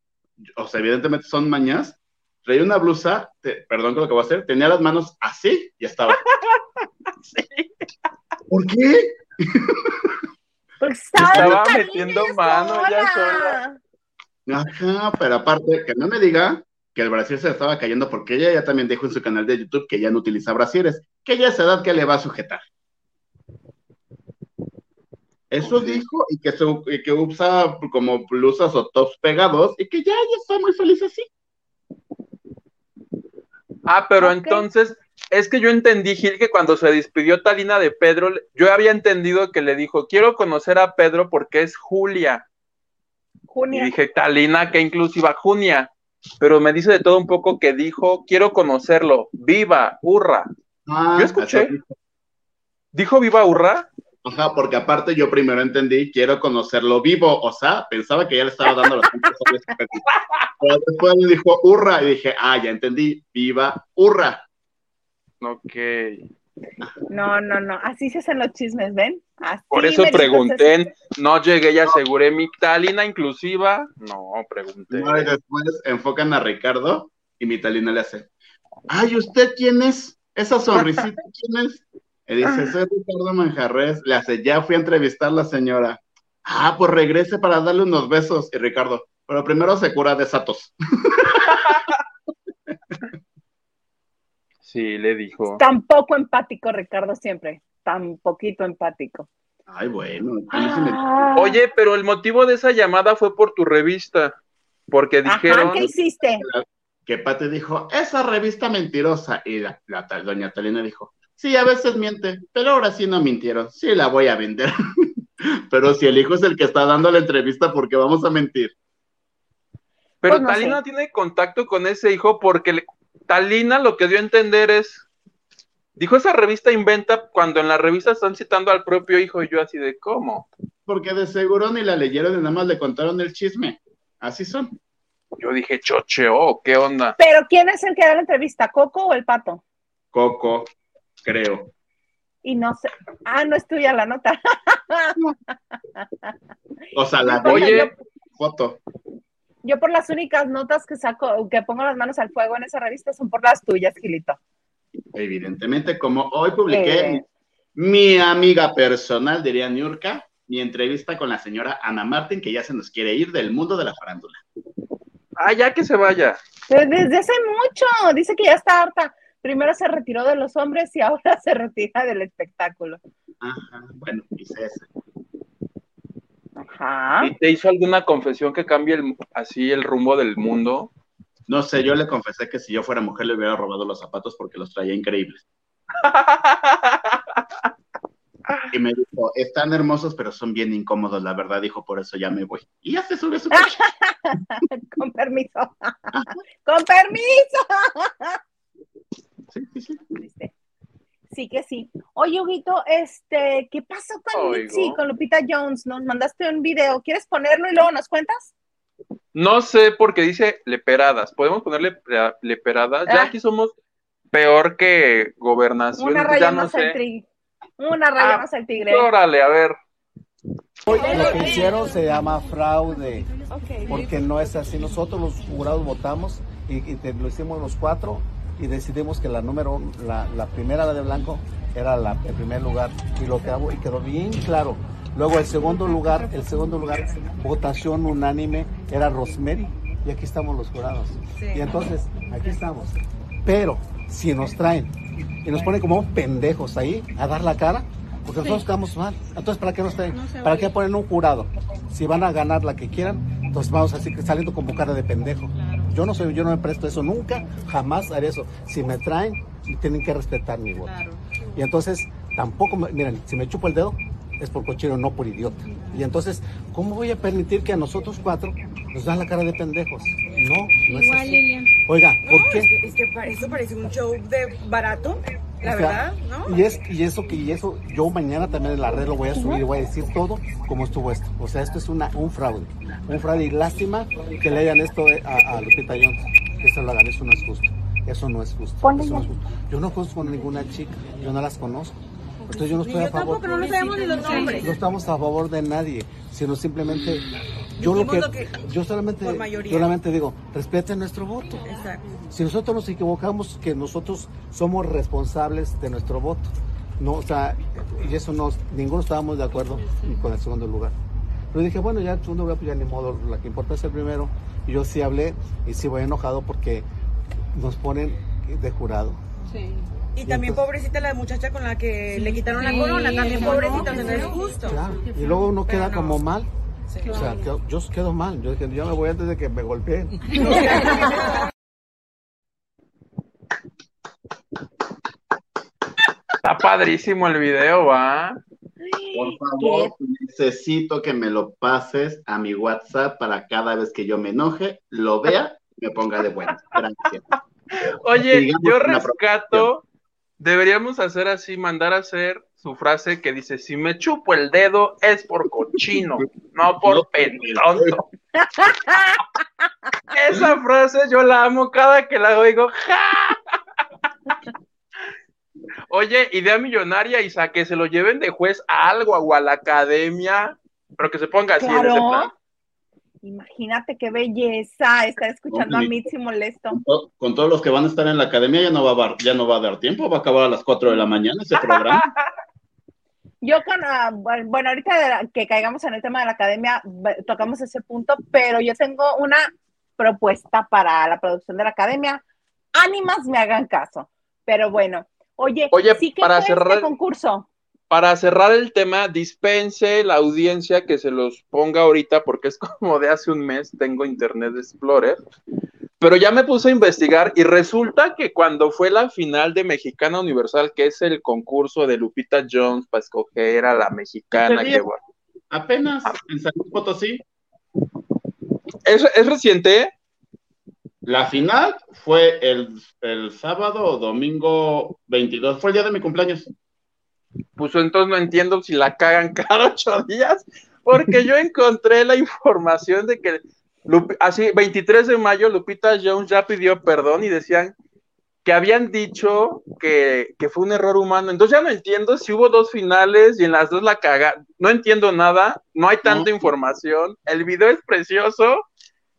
o sea, evidentemente son mañas. Traía una blusa, te- perdón con lo que voy a hacer, tenía las manos así y estaba. ¿Por qué? Porque estaba, metiendo mano sola. Ajá, pero aparte, que no me diga que el brasier se le estaba cayendo porque ella ya también dijo en su canal de YouTube que ya no utiliza brasieres, que ya es edad que le va a sujetar. Eso dijo y que, y que usa como blusas o tops pegados y que ya, ya está muy feliz así. Ah, pero entonces, es que yo entendí, Gil, que cuando se despidió Talina de Pedro, yo había entendido que le dijo, quiero conocer a Pedro porque es Julia. Y Junia. dije, Talina, qué inclusiva, Junia. Pero me dice de todo un poco que dijo, quiero conocerlo, viva, hurra. Ah, Yo escuché. ¿Dijo viva, hurra? Ajá, porque aparte yo primero entendí, quiero conocerlo vivo, o sea, pensaba que ya le estaba dando los puntos sobre. Pero después le dijo hurra y dije, ah, ya entendí, viva, hurra. Ok. No, no, no. Así se hacen los chismes, ¿ven? Así Por eso pregunté, no llegué y aseguré mi Talina inclusiva. No, pregunté. No, y después enfocan a Ricardo y mi Talina le hace, ay, ¿usted quién es? Esa sonrisita, ¿quién es? Y dice, soy Ricardo Manjarres. Le hace, ya fui a entrevistar a la señora. Ah, pues regrese para darle unos besos. Y Ricardo, pero primero se cura de esa tos. Sí, le dijo. Tan poco empático, Ricardo, siempre. Tan poquito empático. Ay, bueno, Ah, Oye, pero el motivo de esa llamada fue por tu revista, porque Ajá, dijeron, ¿qué hiciste? que Pati dijo, esa revista mentirosa. Y la, la tal doña Talina dijo, sí, a veces miente, pero ahora sí no mintieron. Sí, la voy a vender. pero si el hijo es el que está dando la entrevista, ¿por qué vamos a mentir? pero Pues no Talina sé. tiene contacto con ese hijo porque le- Talina lo que dio a entender es, dijo esa revista inventa cuando en la revista están citando al propio hijo y yo así de cómo. Porque de seguro ni la leyeron y nada más le contaron el chisme. Así son. Yo dije, chocheo, ¿qué onda? Pero ¿quién es el que da la entrevista? ¿Coco o el pato? Coco, creo. Y no sé. Ah, no es tuya la nota. O sea, la de Oye, foto. Yo por las únicas notas que saco, que pongo las manos al fuego en esa revista son por las tuyas, Gilito. Evidentemente, como hoy publiqué Eh. mi amiga personal, diría Niurka, mi entrevista con la señora Ana Martín, que ya se nos quiere ir del mundo de la farándula. ah, ya que se vaya. Pero Desde hace mucho, dice que ya está harta. Primero se retiró de los hombres y ahora se retira del espectáculo. Ajá, bueno, hice eso. Ajá. ¿Y te hizo alguna confesión que cambie el- así el rumbo del mundo? No sé, yo le confesé que si yo fuera mujer le hubiera robado los zapatos porque los traía increíbles. Y me dijo, están hermosos, pero son bien incómodos, la verdad, dijo, por eso ya me voy. Y ya se sube su coche. Con permiso. Con permiso. Sí, sí, sí. Sí que sí. Oye, Huguito, este, ¿qué pasó con Oigo. Mitzi, con Lupita Jones? Nos mandaste un video. ¿Quieres ponerlo y luego nos cuentas? No sé porque dice leperadas. ¿Podemos ponerle lepera- leperadas? Ya Ah. aquí somos peor que gobernación. Una ya raya no más al sé. tigre. Una raya Ah, más al tigre. Órale, a ver. Hoy lo que hicieron se llama fraude, porque no es así. Nosotros los jurados votamos y, y te- lo hicimos los cuatro y decidimos que la número, la, la primera, la de blanco, era la, el primer lugar. Y lo que hago, y quedó bien claro, Luego el segundo lugar, el segundo lugar, votación unánime, era Rosemary. Y aquí estamos los jurados. Y entonces, aquí estamos. Pero, si nos traen y nos ponen como pendejos ahí a dar la cara, porque nosotros quedamos mal. Entonces, ¿para qué nos traen? ¿Para qué ponen un jurado? Si van a ganar la que quieran, entonces vamos así saliendo con cara de pendejo. Yo no soy, yo no me presto eso nunca, jamás haré eso. Si me traen, tienen que respetar mi voto. Y entonces, tampoco, miren, si me chupo el dedo, es por cochero, no por idiota. Y entonces, ¿cómo voy a permitir que a nosotros cuatro nos dan la cara de pendejos? No, no es así. Oiga, ¿por qué? Es que, eso parece un show de barato. La verdad, ¿no? Y, es, y eso que y eso yo mañana también en la red lo voy a subir y voy a decir todo como estuvo esto. O sea, esto es una, un fraude. Un fraude y lástima que le hayan esto a, a Lupita Jones. Que se lo hagan, eso no es justo. Eso no es justo. Eso no es justo. Yo no conozco a ninguna chica, yo no las conozco. Entonces yo no estoy a favor. Tampoco, no sabemos ni los nombres. No estamos a favor de nadie, sino simplemente yo lo que, yo solamente solamente digo, respeten nuestro voto. Exacto. Si nosotros nos equivocamos, que nosotros somos responsables de nuestro voto. No, o sea, y eso no, ninguno estábamos de acuerdo con el segundo lugar. Pero dije, bueno, ya el segundo lugar, pues ya ni modo, la que importa es el primero. Y yo sí hablé y sí voy enojado porque nos ponen de jurado. Sí. Y, también pobrecita la muchacha con la que le quitaron la corona, también pobrecita, no, es justo. Claro. Y luego uno queda como mal. O sea, yo quedo mal. Yo dije, yo me voy antes de que me golpeen. Está padrísimo el video, ¿va? Por favor, necesito que me lo pases a mi WhatsApp para cada vez que yo me enoje, lo vea y me ponga de buena. Gracias. Oye, yo rescato Deberíamos hacer así, mandar a hacer su frase que dice, si me chupo el dedo es por cochino, no por pentonto. Esa frase yo la amo cada que la oigo. Oye, idea millonaria, Isa, que se lo lleven de juez a algo o a la academia, pero que se ponga así en ese plan. Imagínate qué belleza estar escuchando a Mitzi molesto. Con, todos los que van a estar en la academia ya no va a, ya no va a dar tiempo, va a acabar a las 4 de la mañana ese programa. Yo con, ah, bueno, ahorita que caigamos en el tema de la academia, tocamos ese punto, pero yo tengo una propuesta para la producción de la academia. Ánimas me hagan caso. Pero bueno, oye, oye sí que para cerrar este concurso para cerrar el tema, dispense la audiencia que se los ponga ahorita, porque es como de hace un mes, tengo Internet Explorer, pero ya me puse a investigar y resulta que cuando fue la final de Mexicana Universal, que es el concurso de Lupita Jones para escoger a la mexicana que Apenas en San Luis Potosí. ¿Es, ¿Es reciente? La final fue el, el sábado o domingo 22, fue el día de mi cumpleaños pues entonces no entiendo si la cagan cada ocho días, porque yo encontré la información de que así 23 de mayo Lupita Jones ya pidió perdón y decían que habían dicho que, fue un error humano. Entonces ya no entiendo si hubo dos finales y en las dos la caga. No entiendo nada, no hay tanta información. El video es precioso.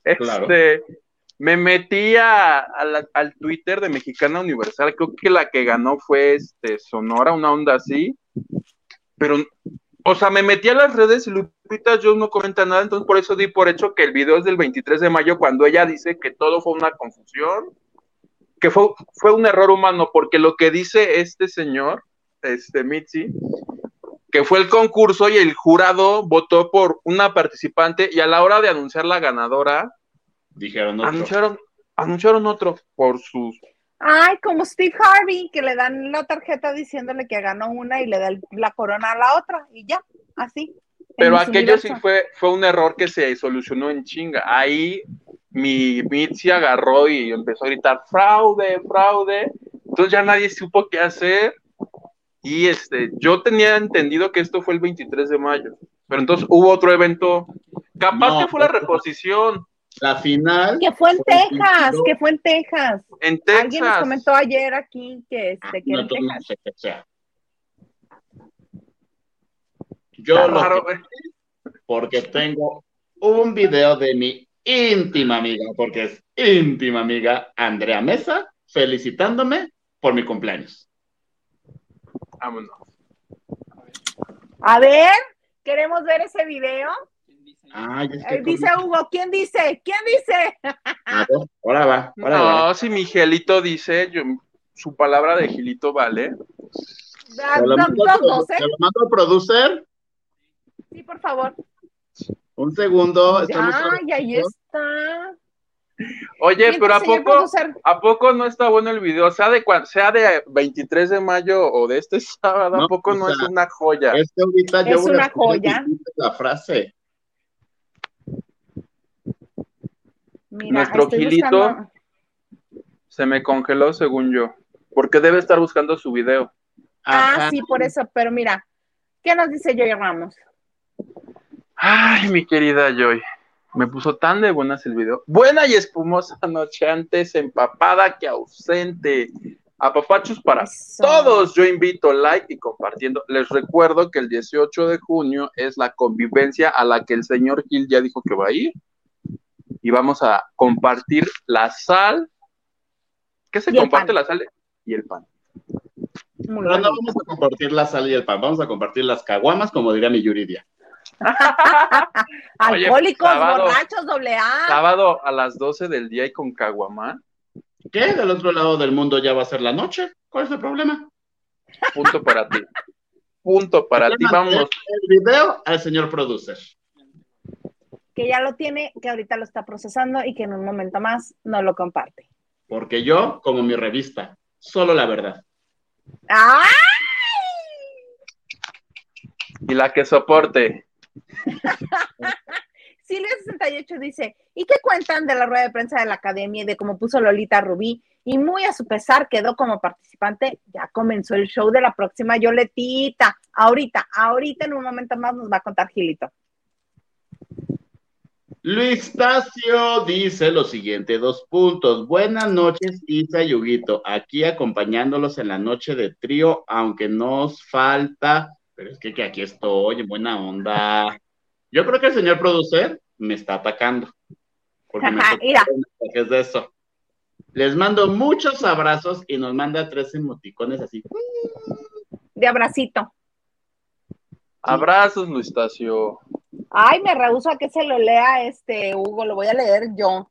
Este, me metí al Twitter de Mexicana Universal, creo que la que ganó fue este Sonora, una onda así, pero, o sea, me metí a las redes y Lupita yo no comenta nada, entonces por eso di por hecho que el video es del 23 de mayo, cuando ella dice que todo fue una confusión, que fue, fue un error humano, porque lo que dice este señor, este Mitzi, que fue el concurso y el jurado votó por una participante y a la hora de anunciar la ganadora, Dijeron otro. Anunciaron, anunciaron otro por sus. Ay, como Steve Harvey, que le dan la tarjeta diciéndole que ganó una y le da la corona a la otra, y ya, así. Pero aquello sí fue, fue un error que se solucionó en chinga. Ahí mi Mitzi agarró y empezó a gritar fraude, fraude. Entonces ya nadie supo qué hacer. Y este, yo tenía entendido que esto fue el 23 de mayo. Pero entonces hubo otro evento. Capaz que fue la reposición. La final. Que fue en Texas, que fue en Texas. En Texas. Alguien nos comentó ayer aquí que, este, que en Texas. Yo lo porque tengo un video de mi íntima amiga, porque es íntima amiga Andrea Mesa, felicitándome por mi cumpleaños. Vámonos. A ver, Queremos ver ese video. Ay, es que Eh, dice con- Hugo, ¿quién dice? ¿Quién dice? A ver, ahora va, ahora No, va. si Miguelito dice, yo, su palabra de Gilito vale. Da- ¿Se lo da- mando dos, al- dos, ¿eh? lo mando al producer? Sí, por favor. Un segundo. estamos Ay, ahí está. Oye, pero ¿a poco, producer, ¿a poco no está bueno el video? Sea de, cuan- sea de 23 de mayo o de este sábado, ¿a No, poco no sea, es una joya? Es que ahorita yo Es una joya. la frase. Mira, Nuestro Gilito. buscando- Se me congeló según yo. Porque debe estar buscando su video. Ah, Ajá. sí, por eso, pero mira, ¿qué nos dice Joy Ramos? Ay, mi querida Joy. Me puso tan de buenas el video. Buena y espumosa noche antes, empapada que ausente. Apapachos para Eso. todos. Yo invito like y compartiendo. Les recuerdo que el 18 de junio es la convivencia a la que el señor Gil ya dijo que va a ir. Y vamos a compartir la sal. ¿Qué se Y comparte pan. la sal? Y el pan. Muy Pero no vamos a compartir la sal y el pan, vamos a compartir las caguamas, como diría mi Yuridia. Oye, Alcohólicos, sábado. borrachos, doble A. Sábado a las 12 del día y con caguamán. ¿Qué? Del otro lado del mundo ya va a ser la noche. ¿Cuál es el problema? Punto para ti. Punto para ti. Vamos. El video al señor producer. Que ya lo tiene, que ahorita lo está procesando y que en un momento más no lo comparte. Porque yo, como mi revista, solo la verdad. ¡Ay! Y la que soporte. Silvia68 dice, ¿y qué cuentan de la rueda de prensa de la academia y de cómo puso Lolita Rubí? Y muy a su pesar quedó como participante. Ya comenzó el show de la próxima Yoletita. Ahorita, ahorita en un momento más nos va a contar Gilito. Luis Tacio dice lo siguiente, dos puntos. Buenas noches, Isa y Huguito. Aquí acompañándolos en la noche de trío, aunque nos falta, pero es que, que aquí estoy, en buena onda. Yo creo que el señor producer me está atacando. Porque me Ajá, haciendo mensajes de eso. Les mando muchos abrazos y nos manda tres emoticones así. De abracito. Abrazos, Luis Tacio. Ay, me rehuso a que se lo lea este Hugo, lo voy a leer yo.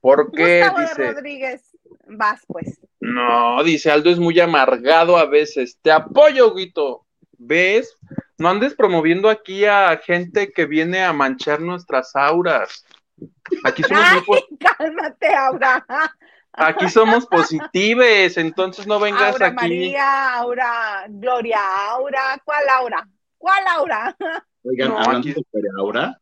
¿Por qué? Gustavo de Dice. Rodríguez, vas pues. No, dice Aldo es muy amargado a veces. Te apoyo, Guito. ¿Ves? No andes promoviendo aquí a gente que viene a manchar nuestras auras. Aquí somos, Ay, cálmate, Aura. aquí somos positives, entonces no vengas Aura aquí. María, Aura, Gloria, Aura, ¿cuál Aura? ¿Cuál Aura? Oigan, No, hablando aquí- de Aura,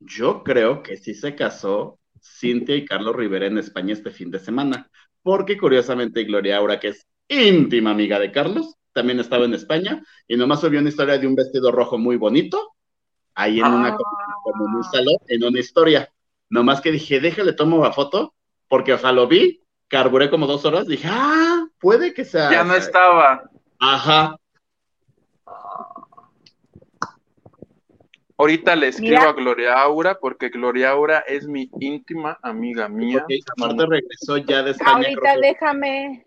yo creo que sí se casó Cintia y Carlos Rivera en España este fin de semana, porque curiosamente Gloria Aura, que es íntima amiga de Carlos, también estaba en España y nomás subió una historia de un vestido rojo muy bonito, ahí en una Ah. como en un salón, en una historia. Nomás que dije, déjale, tomo la foto, porque o sea, lo vi, carburé como dos horas, dije, ah, puede que sea. Ya no estaba. Ajá, Ahorita le escribo Mira. a Gloria Aura porque Gloria Aura es mi íntima amiga mía. Marta regresó ya de España. Ahorita creo déjame,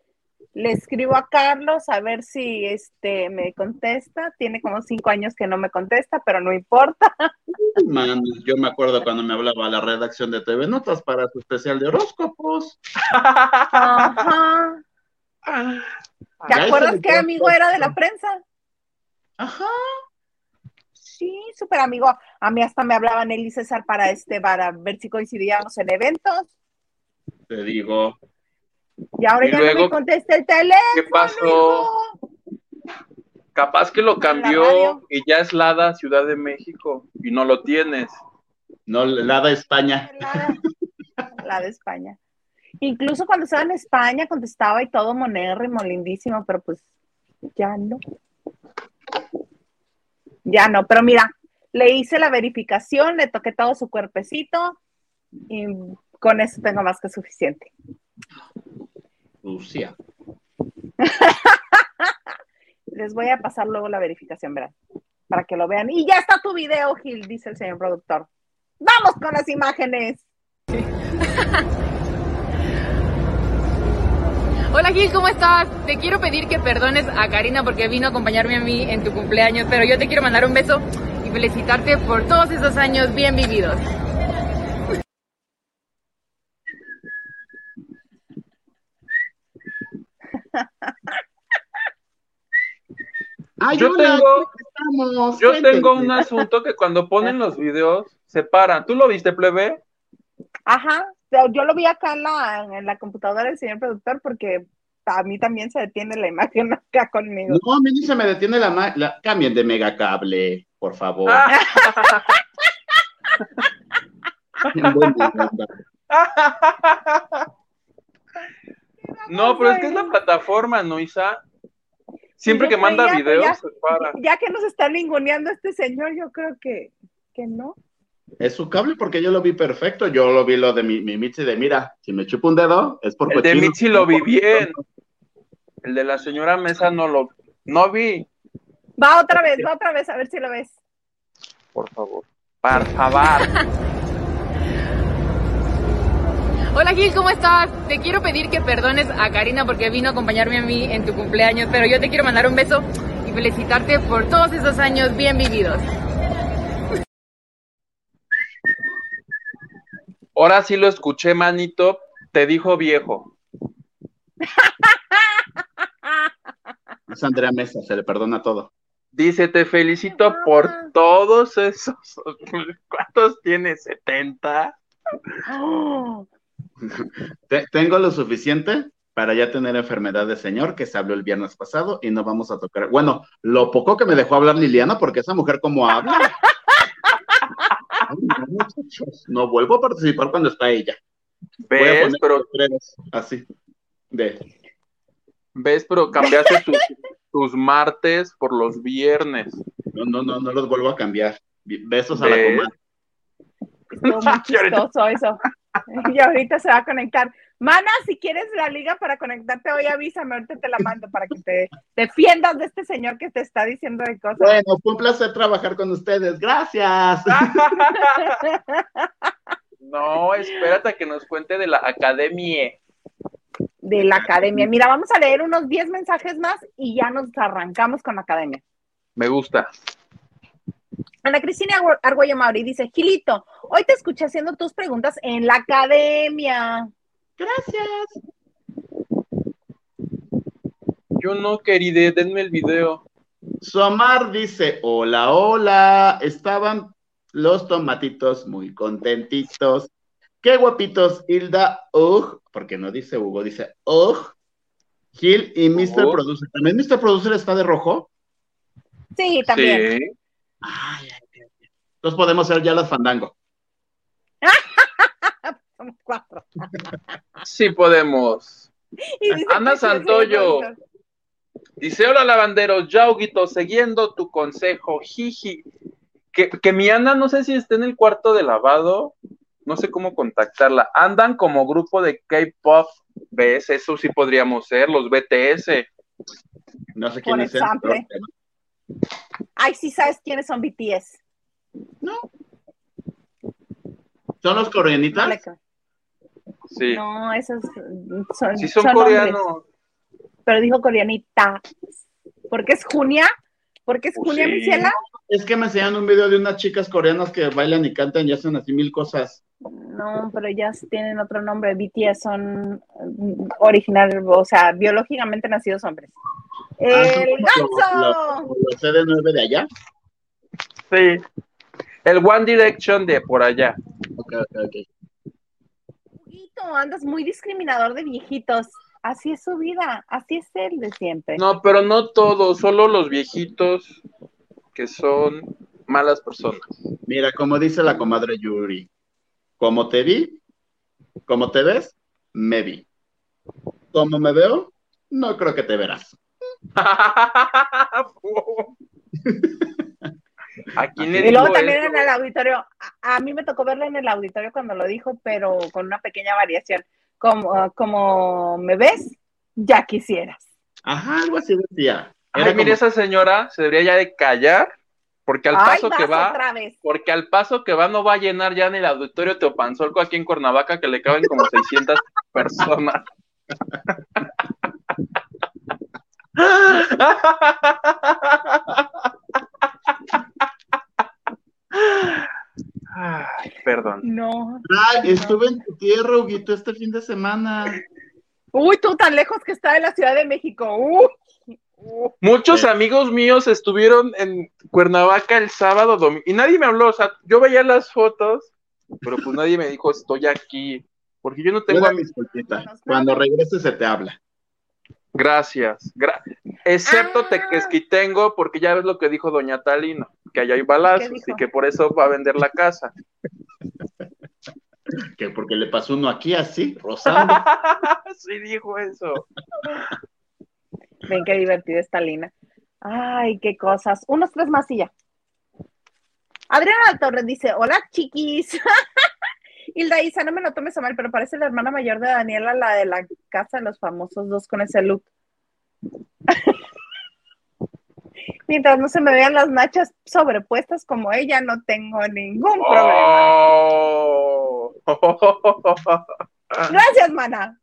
le escribo a Carlos a ver si este me contesta. Tiene como cinco años que no me contesta, pero no importa. Man, yo me acuerdo cuando me hablaba la redacción de TV Notas para su especial de horóscopos. Ajá. ¿Te Ya acuerdas qué mi amigo era de la prensa? Ajá. Sí, súper amigo. A mí hasta me hablaban él y César para este, para ver si coincidíamos en eventos. Te digo, Y ahora Y ya no luego, me contesta el teléfono. ¿Qué pasó? hijo. Capaz que lo cambió y ya es Lada, Ciudad de México, y no lo tienes. no, la de España. La, la de España. Incluso cuando estaba en España contestaba y todo monérrimo, lindísimo, pero pues ya no. Ya no, pero mira, le hice la verificación, le toqué todo su cuerpecito y con eso tengo más que suficiente. Rusia. Les voy a pasar luego la verificación, ¿verdad? Para que lo vean. Y ya está tu video, Gil, dice el señor productor. Vamos con las imágenes. Hola Gil, ¿cómo estás? Te quiero pedir que perdones a Karina porque vino a acompañarme a mí en tu cumpleaños, pero yo te quiero mandar un beso y felicitarte por todos esos años bien vividos. Ay, Yo hola, tengo- tengo un asunto que cuando ponen los videos se paran. ¿Tú lo viste, plebe? Ajá, yo lo vi acá en la, en la computadora del señor productor porque a mí también se detiene la imagen acá conmigo. No, a mí ni se me detiene la, la... Cambien de megacable, por favor. Ah. No, pero es que es la plataforma, ¿no, Isa? Siempre que manda creía, videos ya- se para. Ya que nos está ninguneando este señor, yo creo que, que no. Es su cable porque yo lo vi perfecto. Yo lo vi lo de mi, mi Mitzi de mira, si me chupo un dedo, es por El de. Mitzi lo vi bien. El de la señora Mesa no lo no vi, Va otra vez, va otra vez, a ver si lo ves. por favor. Por favor. Hola Gil, ¿cómo estás? Te quiero pedir que perdones a Karina porque vino a acompañarme a mí en tu cumpleaños, pero yo te quiero mandar un beso y felicitarte por todos esos años bien vividos. Ahora sí lo escuché, manito. Te dijo viejo. Es Andrea Mesa, se le perdona todo. Dice, te felicito por todos esos. ¿Cuántos tienes? ¿70? Oh, Te- tengo lo suficiente para ya tener enfermedad de señor que se habló el viernes pasado y no vamos a tocar. Bueno, lo poco que me dejó hablar Liliana, porque esa mujer como habla. Muchachos, no vuelvo a participar cuando está ella. Voy a ¿Ves? poner Pero, así. De, ¿ves? Pero cambiaste tus, tus martes por los viernes. no, no, no, no los vuelvo a cambiar. Besos a la comadre. estuvo muy chistoso eso. Y ahorita se va a conectar. Mana, si quieres la liga para conectarte hoy, avísame, ahorita te la mando para que te defiendas de este señor que te está diciendo de cosas. Bueno, fue un placer trabajar con ustedes. Gracias. No, espérate a que nos cuente de la academia. De la academia. Mira, vamos a leer unos 10 mensajes más y ya nos arrancamos con la academia. Me gusta. Ana Cristina Argüello Mauri dice, Gilito, hoy te escuché haciendo tus preguntas en la academia. Gracias. Yo no, querida, denme el video. Somar dice, hola, hola, estaban los tomatitos muy contentitos. Qué guapitos, Hilda, ugh, porque no dice Hugo, dice ugh. Gil y Mr. Producer. ¿También Mr. Producer está de rojo? Sí, también. Sí. Ay, ay, ay, ay. Entonces podemos ser ya las fandango. Somos cuatro. Sí podemos. Ana Santoyo. Dice, hola lavanderos, Yauguito, siguiendo tu consejo, jiji. Que, que mi Ana, no sé si está en el cuarto de lavado, no sé cómo contactarla. Andan como grupo de K-pop, ¿ves? Eso sí podríamos ser, los BTS. No sé Por quién es. example. Ay, sí sabes quiénes son BTS. ¿Son los coreanitas? Sí, No, esos son, sí son, son hombres. coreanos. pero dijo coreanita. ¿Por qué es Junia? ¿Por qué es Pues Junia, sí. Michela? Es que me enseñan un video de unas chicas coreanas que bailan y cantan y hacen así mil cosas. No, pero ellas tienen otro nombre. BTS son mm, original, o sea, biológicamente nacidos hombres. Ah, ¡El ganso! Los CD9 de allá. Sí. El One Direction de por allá. Ok, ok, ok. Huguito, andas muy discriminador de viejitos. Así es su vida, así es él de siempre. No, pero no todos, solo los viejitos que son malas personas. Mira, como dice la comadre Yuri, como te vi, como te ves, me vi. Como me veo, no creo que te verás. ¿A quién le Y luego también eso? en el auditorio, a, a mí me tocó verlo en el auditorio cuando lo dijo, pero con una pequeña variación. Como, como me ves, ya quisieras. Ajá, algo así decía. Ay, Era mire, como- esa señora se debería ya de callar, porque al Ay, paso que va, otra vez. porque al paso que va no va a llenar ya en el auditorio Teopanzolco aquí en Cuernavaca, que le caben como 600 personas. Perdón. No. Estuve en tu tierra, Huguito, este fin de semana. Uy, tú tan lejos que está de la Ciudad de México. Uy. Uy. Muchos Sí. amigos míos estuvieron en Cuernavaca el sábado domingo y nadie me habló, o sea, yo veía las fotos, pero pues nadie me dijo estoy aquí, porque yo no tengo amigos. disculpita. Cuando regreses se te habla. Gracias, gra- excepto Ah. Tequesquitengo, porque ya ves lo que dijo Doña Talino, que allá hay balazos ¿Qué y que por eso va a vender la casa. Que porque le pasó uno aquí así, rozando. sí dijo eso. Ven qué divertida está Lina. Ay, qué cosas. Unos tres más y ya. Adriana Torres dice, hola chiquis. Hilda Isa, no me lo tomes a mal, pero parece la hermana mayor de Daniela, la de la casa de los famosos dos con ese look. Mientras no se me vean las nachas sobrepuestas como ella, no tengo ningún problema. Oh. Gracias, mana.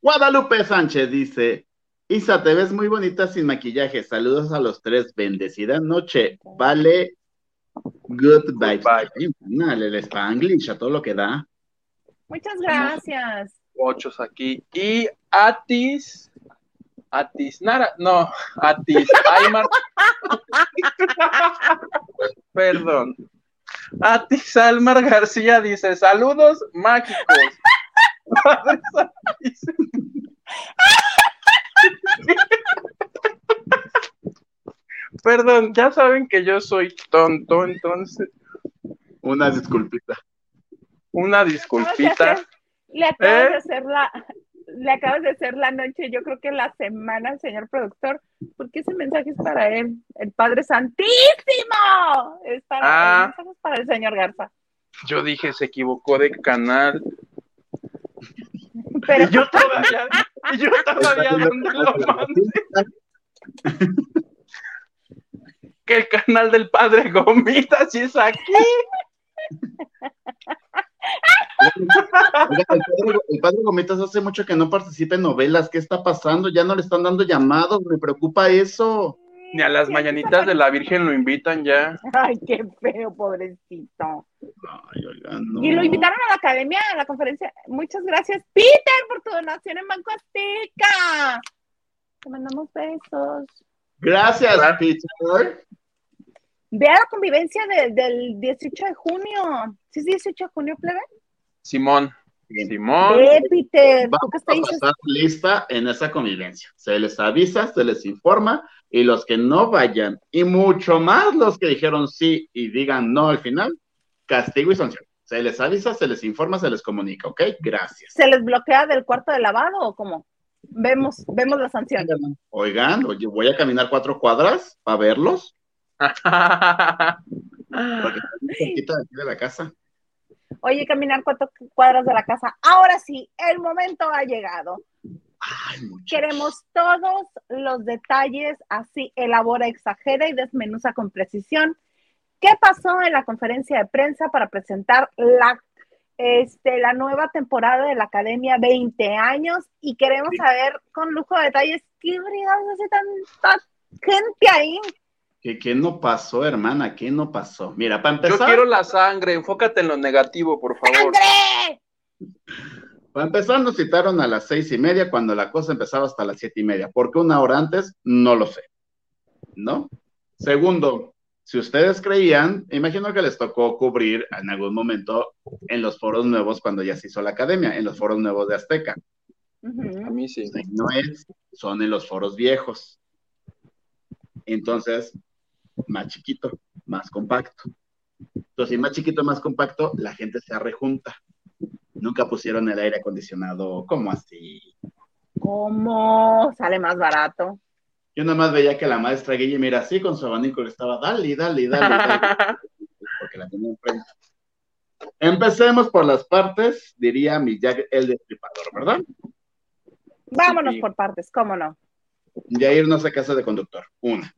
Guadalupe Sánchez dice, Isa, te ves muy bonita sin maquillaje. Saludos a los tres. Bendecida noche. Vale. Good vibes. El Spanglish, a todo lo que da. Muchas gracias. Ochos aquí. Y Atis. Atis Nara. No, Atis Aymar. Perdón. Atis Almar García dice: Saludos mágicos. Perdón, ya saben que yo soy tonto, entonces Una disculpita. una disculpita. Le acabas ¿Eh? de hacer la, le acabas de hacer la noche, yo creo que la semana, al señor productor, porque ese mensaje es para él, el Padre Santísimo. Es para Ah. el mensaje es para el señor Garza. Yo dije, se equivocó de canal. Pero Y yo todavía, y yo todavía ¿dónde lo mandé? Que el canal del padre Gomita sí es aquí. Oiga, el padre, el padre Gomitas hace mucho que no participa en novelas. ¿Qué está pasando? Ya no le están dando llamados. Me preocupa eso. Ni a las mañanitas de la Virgen lo invitan ya. Ay, qué feo, pobrecito. Ay, oiga, no. Y lo invitaron a la academia, a la conferencia. Muchas gracias, Peter, por tu donación en Banco Azteca. Te mandamos besos. Gracias. Peter. Ve a la convivencia de- del 18 de junio. ¿Sí es 18 de junio, plebe? Simón. Bien. Simón. Ve, Peter. ¿Tú qué te a dices? pasar lista en esa convivencia. Se les avisa, se les informa y los que no vayan y mucho más los que dijeron sí y digan no al final, castigo y sanción. Se les avisa, se les informa, se les comunica, ¿ok? Gracias. ¿Se les bloquea del cuarto de lavado o cómo? Vemos, vemos la sanción. Oigan, oye, voy a caminar cuatro cuadras para verlos, porque cerquita de aquí de la casa. Oye, caminar cuatro cuadras de la casa. Ahora sí, el momento ha llegado. Ay. Queremos todos los detalles, así elabora, exagera y desmenuza con precisión. ¿Qué pasó en la conferencia de prensa para presentar la, este, la nueva temporada de la Academia 20 años? Y queremos saber con lujo de detalles qué brigadas hace tanta gente ahí. ¿Qué, qué no pasó, hermana? ¿Qué no pasó? Mira, para Yo empezar, quiero la sangre, enfócate en lo negativo, por favor. Para empezar nos citaron a las seis y media cuando la cosa empezaba hasta las siete y media. ¿Por qué una hora antes? No lo sé. ¿No? Segundo, si ustedes creían, imagino que les tocó cubrir en algún momento en los foros nuevos cuando ya se hizo la academia, en los foros nuevos de Azteca. A mí sí. No es, son en los foros viejos. Entonces, más chiquito, más compacto. Entonces, más chiquito, más compacto, la gente se arrejunta. Nunca pusieron el aire acondicionado como así. ¿Cómo sale más barato? Yo nada más veía que la maestra Guille, mira, así con su abanico le estaba, dale, dale, dale, dale, porque la tenía enfrente. Empecemos por las partes, diría mi Jack el destripador, ¿verdad? Vámonos por partes, ¿cómo no? Ya irnos a casa de conductor, una.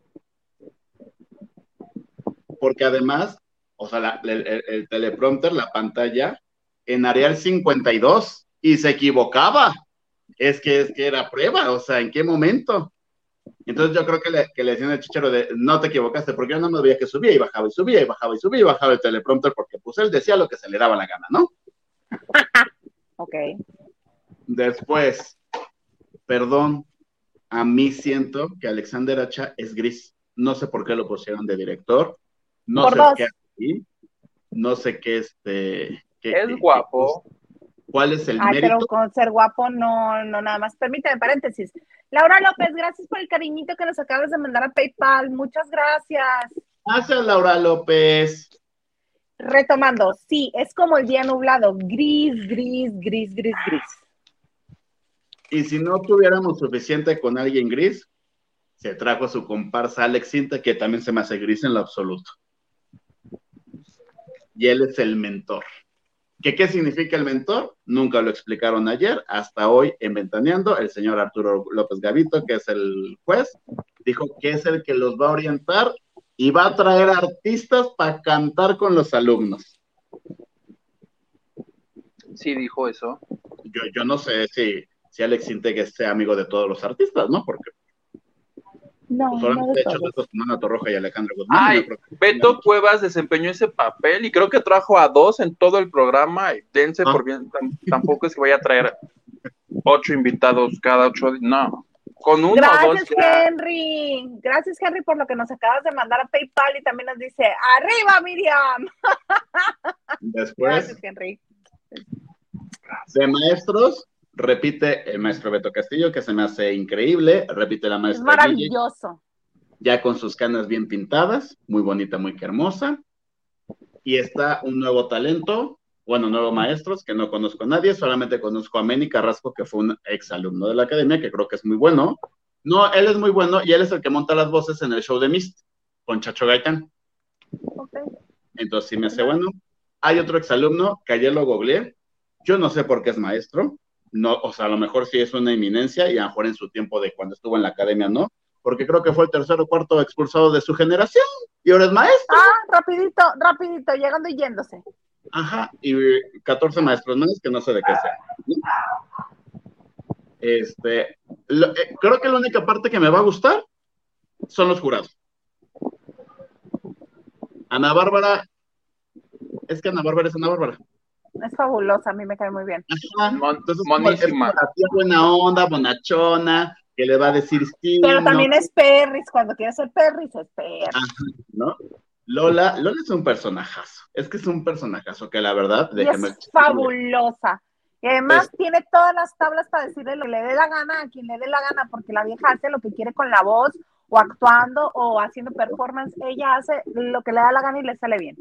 Porque además, o sea, la- el, el- el teleprompter, la pantalla, en Arial 52, y se equivocaba. Es que, es que era prueba, o sea, ¿en qué momento? Entonces yo creo que le, que le decían al chichero de, no te equivocaste, porque yo no me veía que subía y bajaba y subía y bajaba y subía y bajaba el teleprompter porque pues él decía lo que se le daba la gana, ¿no? Ok. Después, perdón, a mí siento que Alexander Hacha es gris. No sé por qué lo pusieron de director. No Por sé dos. qué aquí. No sé qué este. qué- Es qué- guapo. ¿Cuál es el Ay, pero mérito? con ser guapo no, no nada más. Permíteme, paréntesis. Laura López, gracias por el cariñito que nos acabas de mandar a PayPal. Muchas gracias. Gracias, Laura López. Retomando, sí, es como el día nublado, gris, gris, gris, gris, gris. Y si no tuviéramos suficiente con alguien gris, se trajo a su comparsa Alex Cinta, que también se me hace gris en lo absoluto. Y él es el mentor. ¿Qué, ¿Qué significa el mentor? Nunca lo explicaron ayer, hasta hoy en Ventaneando, el señor Arturo López Gavito, que es el juez, dijo que es el que los va a orientar y va a traer artistas para cantar con los alumnos. Sí, dijo eso. Yo, yo no sé si, si Alex Integ sea amigo de todos los artistas, ¿no? Porque No, pues, no de hecho Ana Torroja y Alejandro Guzmán. Ay, Beto Cuevas desempeñó ese papel y creo que trajo a dos en todo el programa. Y dense Ah. por bien, tam- tampoco es que vaya a traer ocho invitados cada ocho días. No, con uno o dos Gracias, ya. Henry. Gracias, Henry, por lo que nos acabas de mandar a PayPal y también nos dice, arriba, Miriam. Después, Gracias, Henry. de maestros, repite el maestro Beto Castillo, que se me hace increíble. Repite la Es maestra Guille, maravilloso. ya con sus canas bien pintadas, muy bonita, muy hermosa. Y está un nuevo talento, bueno, nuevos maestros, que no conozco a nadie, solamente conozco a Meni Carrasco, que fue un ex alumno de la academia, que creo que es muy bueno. No, él es muy bueno y él es el que monta las voces en el show de Mist, con Chacho Gaitán. Ok. Entonces sí me hace bueno. Hay otro exalumno que ayer lo googleé. Yo no sé por qué es maestro. No, o sea, a lo mejor sí es una eminencia y a lo mejor en su tiempo de cuando estuvo en la academia no, porque creo que fue el tercer o cuarto expulsado de su generación y ahora es maestro. Ah, rapidito, rapidito, llegando y yéndose. Ajá, y 14 maestros más que no sé de qué sea. Este, lo- eh, creo que la única parte que me va a gustar son los jurados. Ana Bárbara, es que Ana Bárbara es Ana Bárbara. Es fabulosa, a mí me cae muy bien. Ajá, entonces como- es buena onda, bonachona, que le va a decir sí, Pero no, también es Perris, cuando quiere ser Perris, es Perris. ¿no? Lola, Lola es un personajazo. Es que es un personajazo que la verdad, y es fabulosa. Y además tiene todas las tablas para decirle lo que le dé la gana a quien le dé la gana, porque la vieja hace lo que quiere con la voz, o actuando, o haciendo performance. Ella hace lo que le da la gana y le sale bien.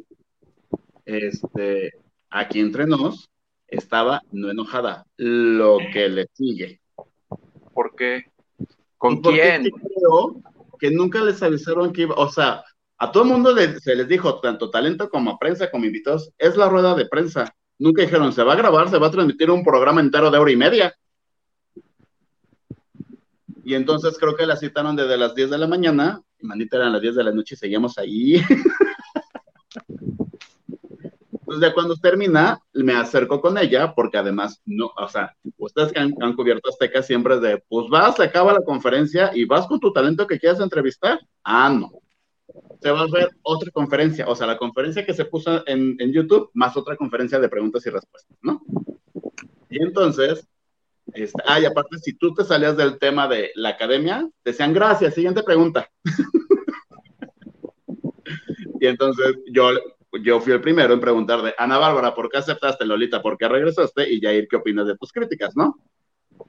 este, aquí entre nos, estaba no enojada, lo que le sigue. ¿Por qué? ¿Con quién? creo que nunca les avisaron que iba, o sea, a todo el mundo le- se les dijo, tanto talento como prensa, como invitados, es la rueda de prensa. Nunca dijeron, se va a grabar, se va a transmitir un programa entero de hora y media. Y entonces creo que la citaron desde las 10 de la mañana, y manita eran las 10 de la noche y seguíamos ahí. Entonces ya cuando termina, me acerco con ella, porque además, no, o sea, ustedes que han, cubierto Azteca siempre es de, pues vas, acaba la conferencia y vas con tu talento que quieras entrevistar. Ah, no. Se va a ver otra conferencia, o sea, la conferencia que se puso en, YouTube, más otra conferencia de preguntas y respuestas, ¿no? Y entonces, este, ah, aparte, si tú te salías del tema de la academia, decían, gracias, siguiente pregunta. y entonces yo, yo fui el primero en preguntar de, Ana Bárbara, ¿por qué aceptaste, Lolita? ¿Por qué regresaste? Y Jair, ¿qué opinas de tus críticas, no?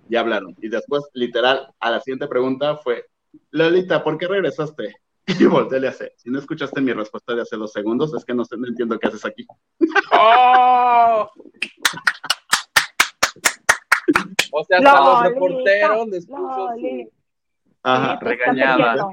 Ya hablaron. Y después, literal, a la siguiente pregunta fue, Lolita, ¿por qué regresaste? Y volteé le hace, si no escuchaste mi respuesta de hace dos segundos, es que no, sé, no entiendo qué haces aquí. ¡Oh! O sea, hasta los reporteros les puso Loli. su... Ajá. Está regañada.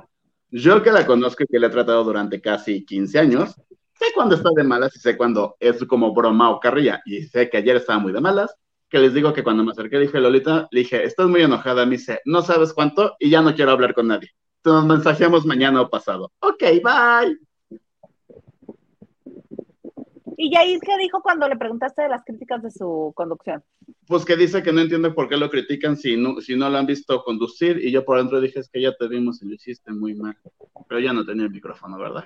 Yo que la conozco y que la he tratado durante casi 15 años, sé cuando está de malas y sé cuando es como broma o carrilla. Y sé que ayer estaba muy de malas, que les digo que cuando me acerqué le dije, Lolita, le dije, estás muy enojada, me dice, no sabes cuánto y ya no quiero hablar con nadie. Nos mensajeamos mañana o pasado. Ok, bye. ¿Y Yair qué dijo cuando le preguntaste de las críticas de su conducción? Pues que dice que no entiende por qué lo critican si no, si no lo han visto conducir. Y yo por dentro dije, es que ya te vimos y lo hiciste muy mal. Pero ya no tenía el micrófono, ¿verdad?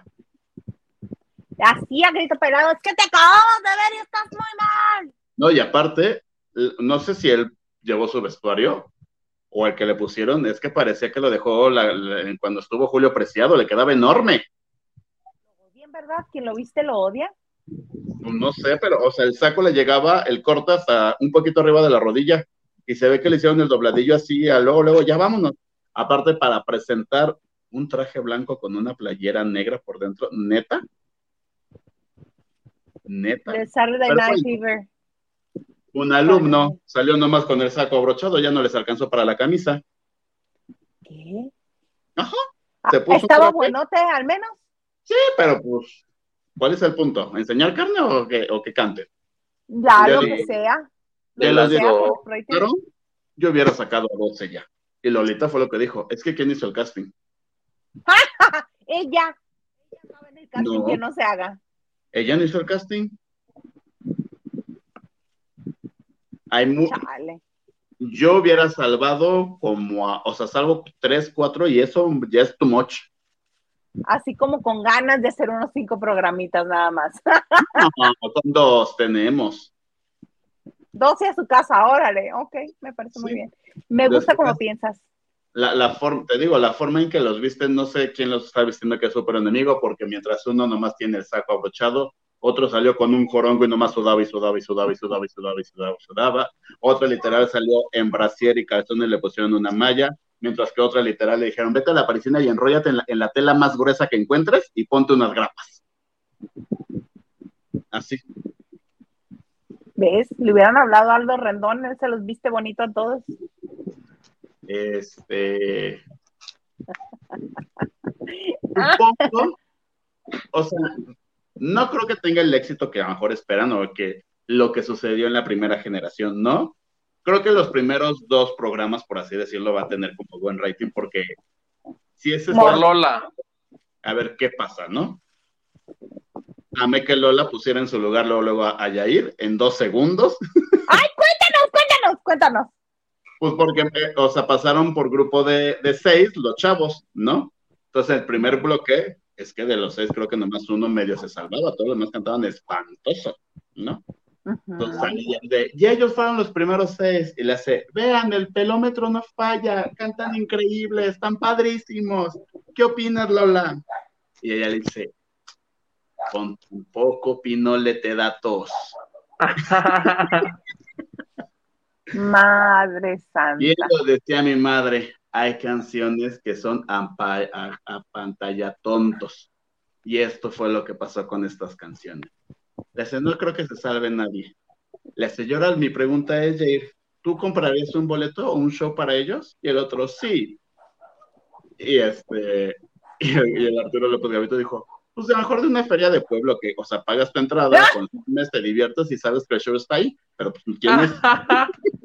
Así a grito pelado, es que te acabamos de ver y estás muy mal. No, y aparte, no sé si él llevó su vestuario o el que le pusieron, es que parecía que lo dejó cuando estuvo Julio Preciado, le quedaba enorme. ¿Lo odia, verdad? ¿Quién lo viste lo odia? No sé, pero, o sea, el saco le llegaba, el corte hasta un poquito arriba de la rodilla, y se ve que le hicieron el dobladillo así, a luego, luego, ya vámonos. Aparte, para presentar un traje blanco con una playera negra por dentro, neta. Neta. De Saturday Night Fever. Un alumno salió nomás con el saco abrochado, ya no les alcanzó para la camisa. ¿Qué? Ajá. Ah, ¿Estaba buenote al menos? Sí, pero pues, ¿cuál es el punto? ¿Enseñar carne o que, o que cante? Ya, lo que sea. Digo, pero yo hubiera sacado a 12 ya. Y Lolita fue lo que dijo, es que ¿quién hizo el casting? Ella. Ella sabe en el casting que no se haga. ¿Ella no hizo el casting? Yo hubiera salvado como, o sea, salvo tres, cuatro y eso ya es too much. Así como con ganas de hacer unos cinco programitas nada más. con dos tenemos. Doce a su casa, órale, ok, me parece muy bien. Me gusta como piensas. La, la forma, te digo, la forma en que los visten, no sé quién los está vistiendo que es súper enemigo, porque mientras uno nomás tiene el saco abrochado, otro salió con un jorongo y nomás sudaba y sudaba y sudaba y sudaba y sudaba y sudaba y sudaba, otro literal salió en brasier y calzones le pusieron una malla, mientras que otra literal le dijeron, vete a la parisina y enróllate en la, tela más gruesa que encuentres y ponte unas grapas. Así. ¿Ves? Le hubieran hablado a Aldo Rendón, él se los viste bonito a todos. Este. Poco. O sea, no creo que tenga el éxito que a lo mejor esperan o que lo que sucedió en la primera generación, ¿no? Creo que los primeros dos programas, por así decirlo, va a tener como buen rating porque si ese es... Por Lola. A ver qué pasa, ¿no? Amé que Lola pusiera en su lugar luego, luego a, Yair en dos segundos. ¡Ay, cuéntanos, cuéntanos, cuéntanos! Pues porque, eh, o sea, pasaron por grupo de, de seis los chavos, ¿no? Entonces el primer bloque es que de los seis creo que nomás uno medio se salvaba, todos los demás cantaban espantoso, ¿no? Entonces de, y ellos fueron los primeros seis, y le hace, vean, el pelómetro no falla, cantan increíble, están padrísimos, ¿qué opinas, Lola? Y ella le dice, con un poco pinole te da tos. Madre santa. Y eso decía mi madre, hay canciones que son a, pantalla tontos. Y esto fue lo que pasó con estas canciones. Les no creo que se salve nadie. La señora, mi pregunta es, Jair, ¿tú comprarías un boleto o un show para ellos? Y el otro, sí. Y este, y el, Arturo López Gavito dijo, pues a lo mejor de una feria de pueblo que, o sea, pagas tu entrada, mes te diviertes y sabes que el show está ahí, pero pues, ¿quién es?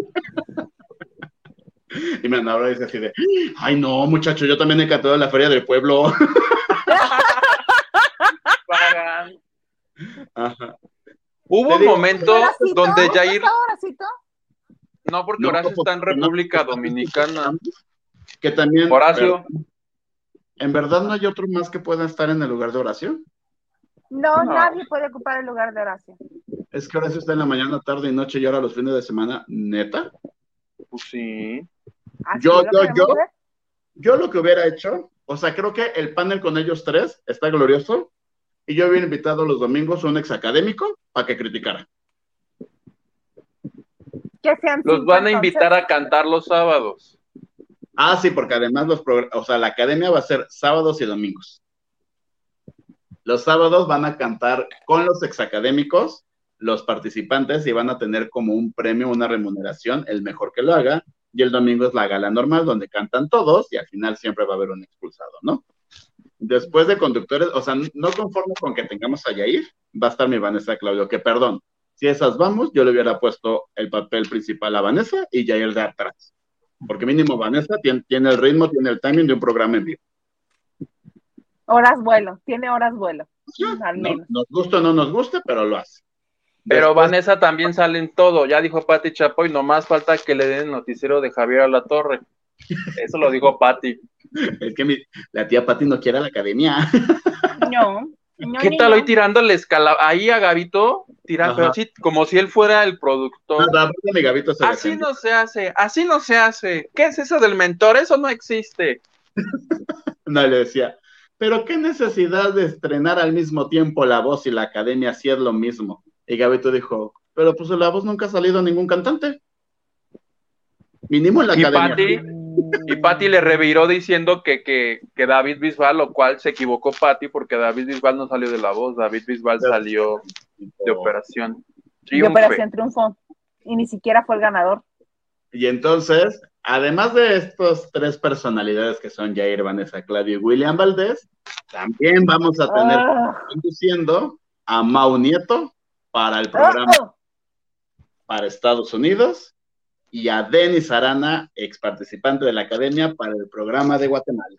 Y me andaba y dice así de, ay no, muchacho, yo también he cantado en la feria del pueblo. Hubo un momento donde Jair... No, porque Horacio está en República Dominicana. Que también... Horacio. ¿En verdad no hay otro más que pueda estar en el lugar de Horacio? No, nadie puede ocupar el lugar de Horacio. Es que Horacio está en la mañana, tarde y noche y ahora los fines de semana, ¿neta? Pues sí. Yo, yo, yo, yo lo que hubiera hecho, o sea, creo que el panel con ellos tres está glorioso y yo hubiera invitado los domingos a un ex académico para que criticara. los van a invitar a cantar los sábados. Ah, sí, porque además los o sea, la academia va a ser sábados y domingos. Los sábados van a cantar con los exacadémicos, los participantes, y van a tener como un premio, una remuneración, el mejor que lo haga, y el domingo es la gala normal donde cantan todos y al final siempre va a haber un expulsado, ¿no? Después de conductores, o sea, no conforme con que tengamos a Yair, va a estar mi Vanessa Claudio, que perdón, si esas vamos, yo le hubiera puesto el papel principal a Vanessa y Yair de atrás, porque mínimo Vanessa tiene, tiene el ritmo, tiene el timing de un programa en vivo. Horas vuelo, tiene horas vuelo. Al No- menos. nos gusta o no nos guste, pero lo hace. Pero Después- Vanessa también sale en todo. Ya dijo Pati Chapoy, nomás falta que le den el noticiero de Javier a la Torre. Eso lo dijo Pati. Es que mi- la tía Pati no quiere a la academia. No. no, ¿Qué ni tal no. hoy tirándole escala ahí a Gavito? Tira, pero así como si él fuera el productor. No, no, mi Gabito se Así no se hace, así no se hace. ¿Qué es eso del mentor? Eso no existe. No, le decía, pero qué necesidad de estrenar al mismo tiempo la voz y la academia si es lo mismo. Y Gabito dijo, pero pues la voz nunca ha salido a ningún cantante. Mínimo en la Y academia. Pati, y Pati le reviró diciendo que, que, que David Bisbal, lo cual se equivocó Pati porque David Bisbal no salió de la voz, David Bisbal salió de operación. De. Operación Triunfo. Y ni siquiera fue el ganador. Y entonces, además de estos tres personalidades que son Jair, Vanessa, Claudio y William Valdés, también vamos a tener Ah. conduciendo a Mau Nieto para el programa Oh, para Estados Unidos y a Denis Arana, ex participante de la academia, para el programa de Guatemala.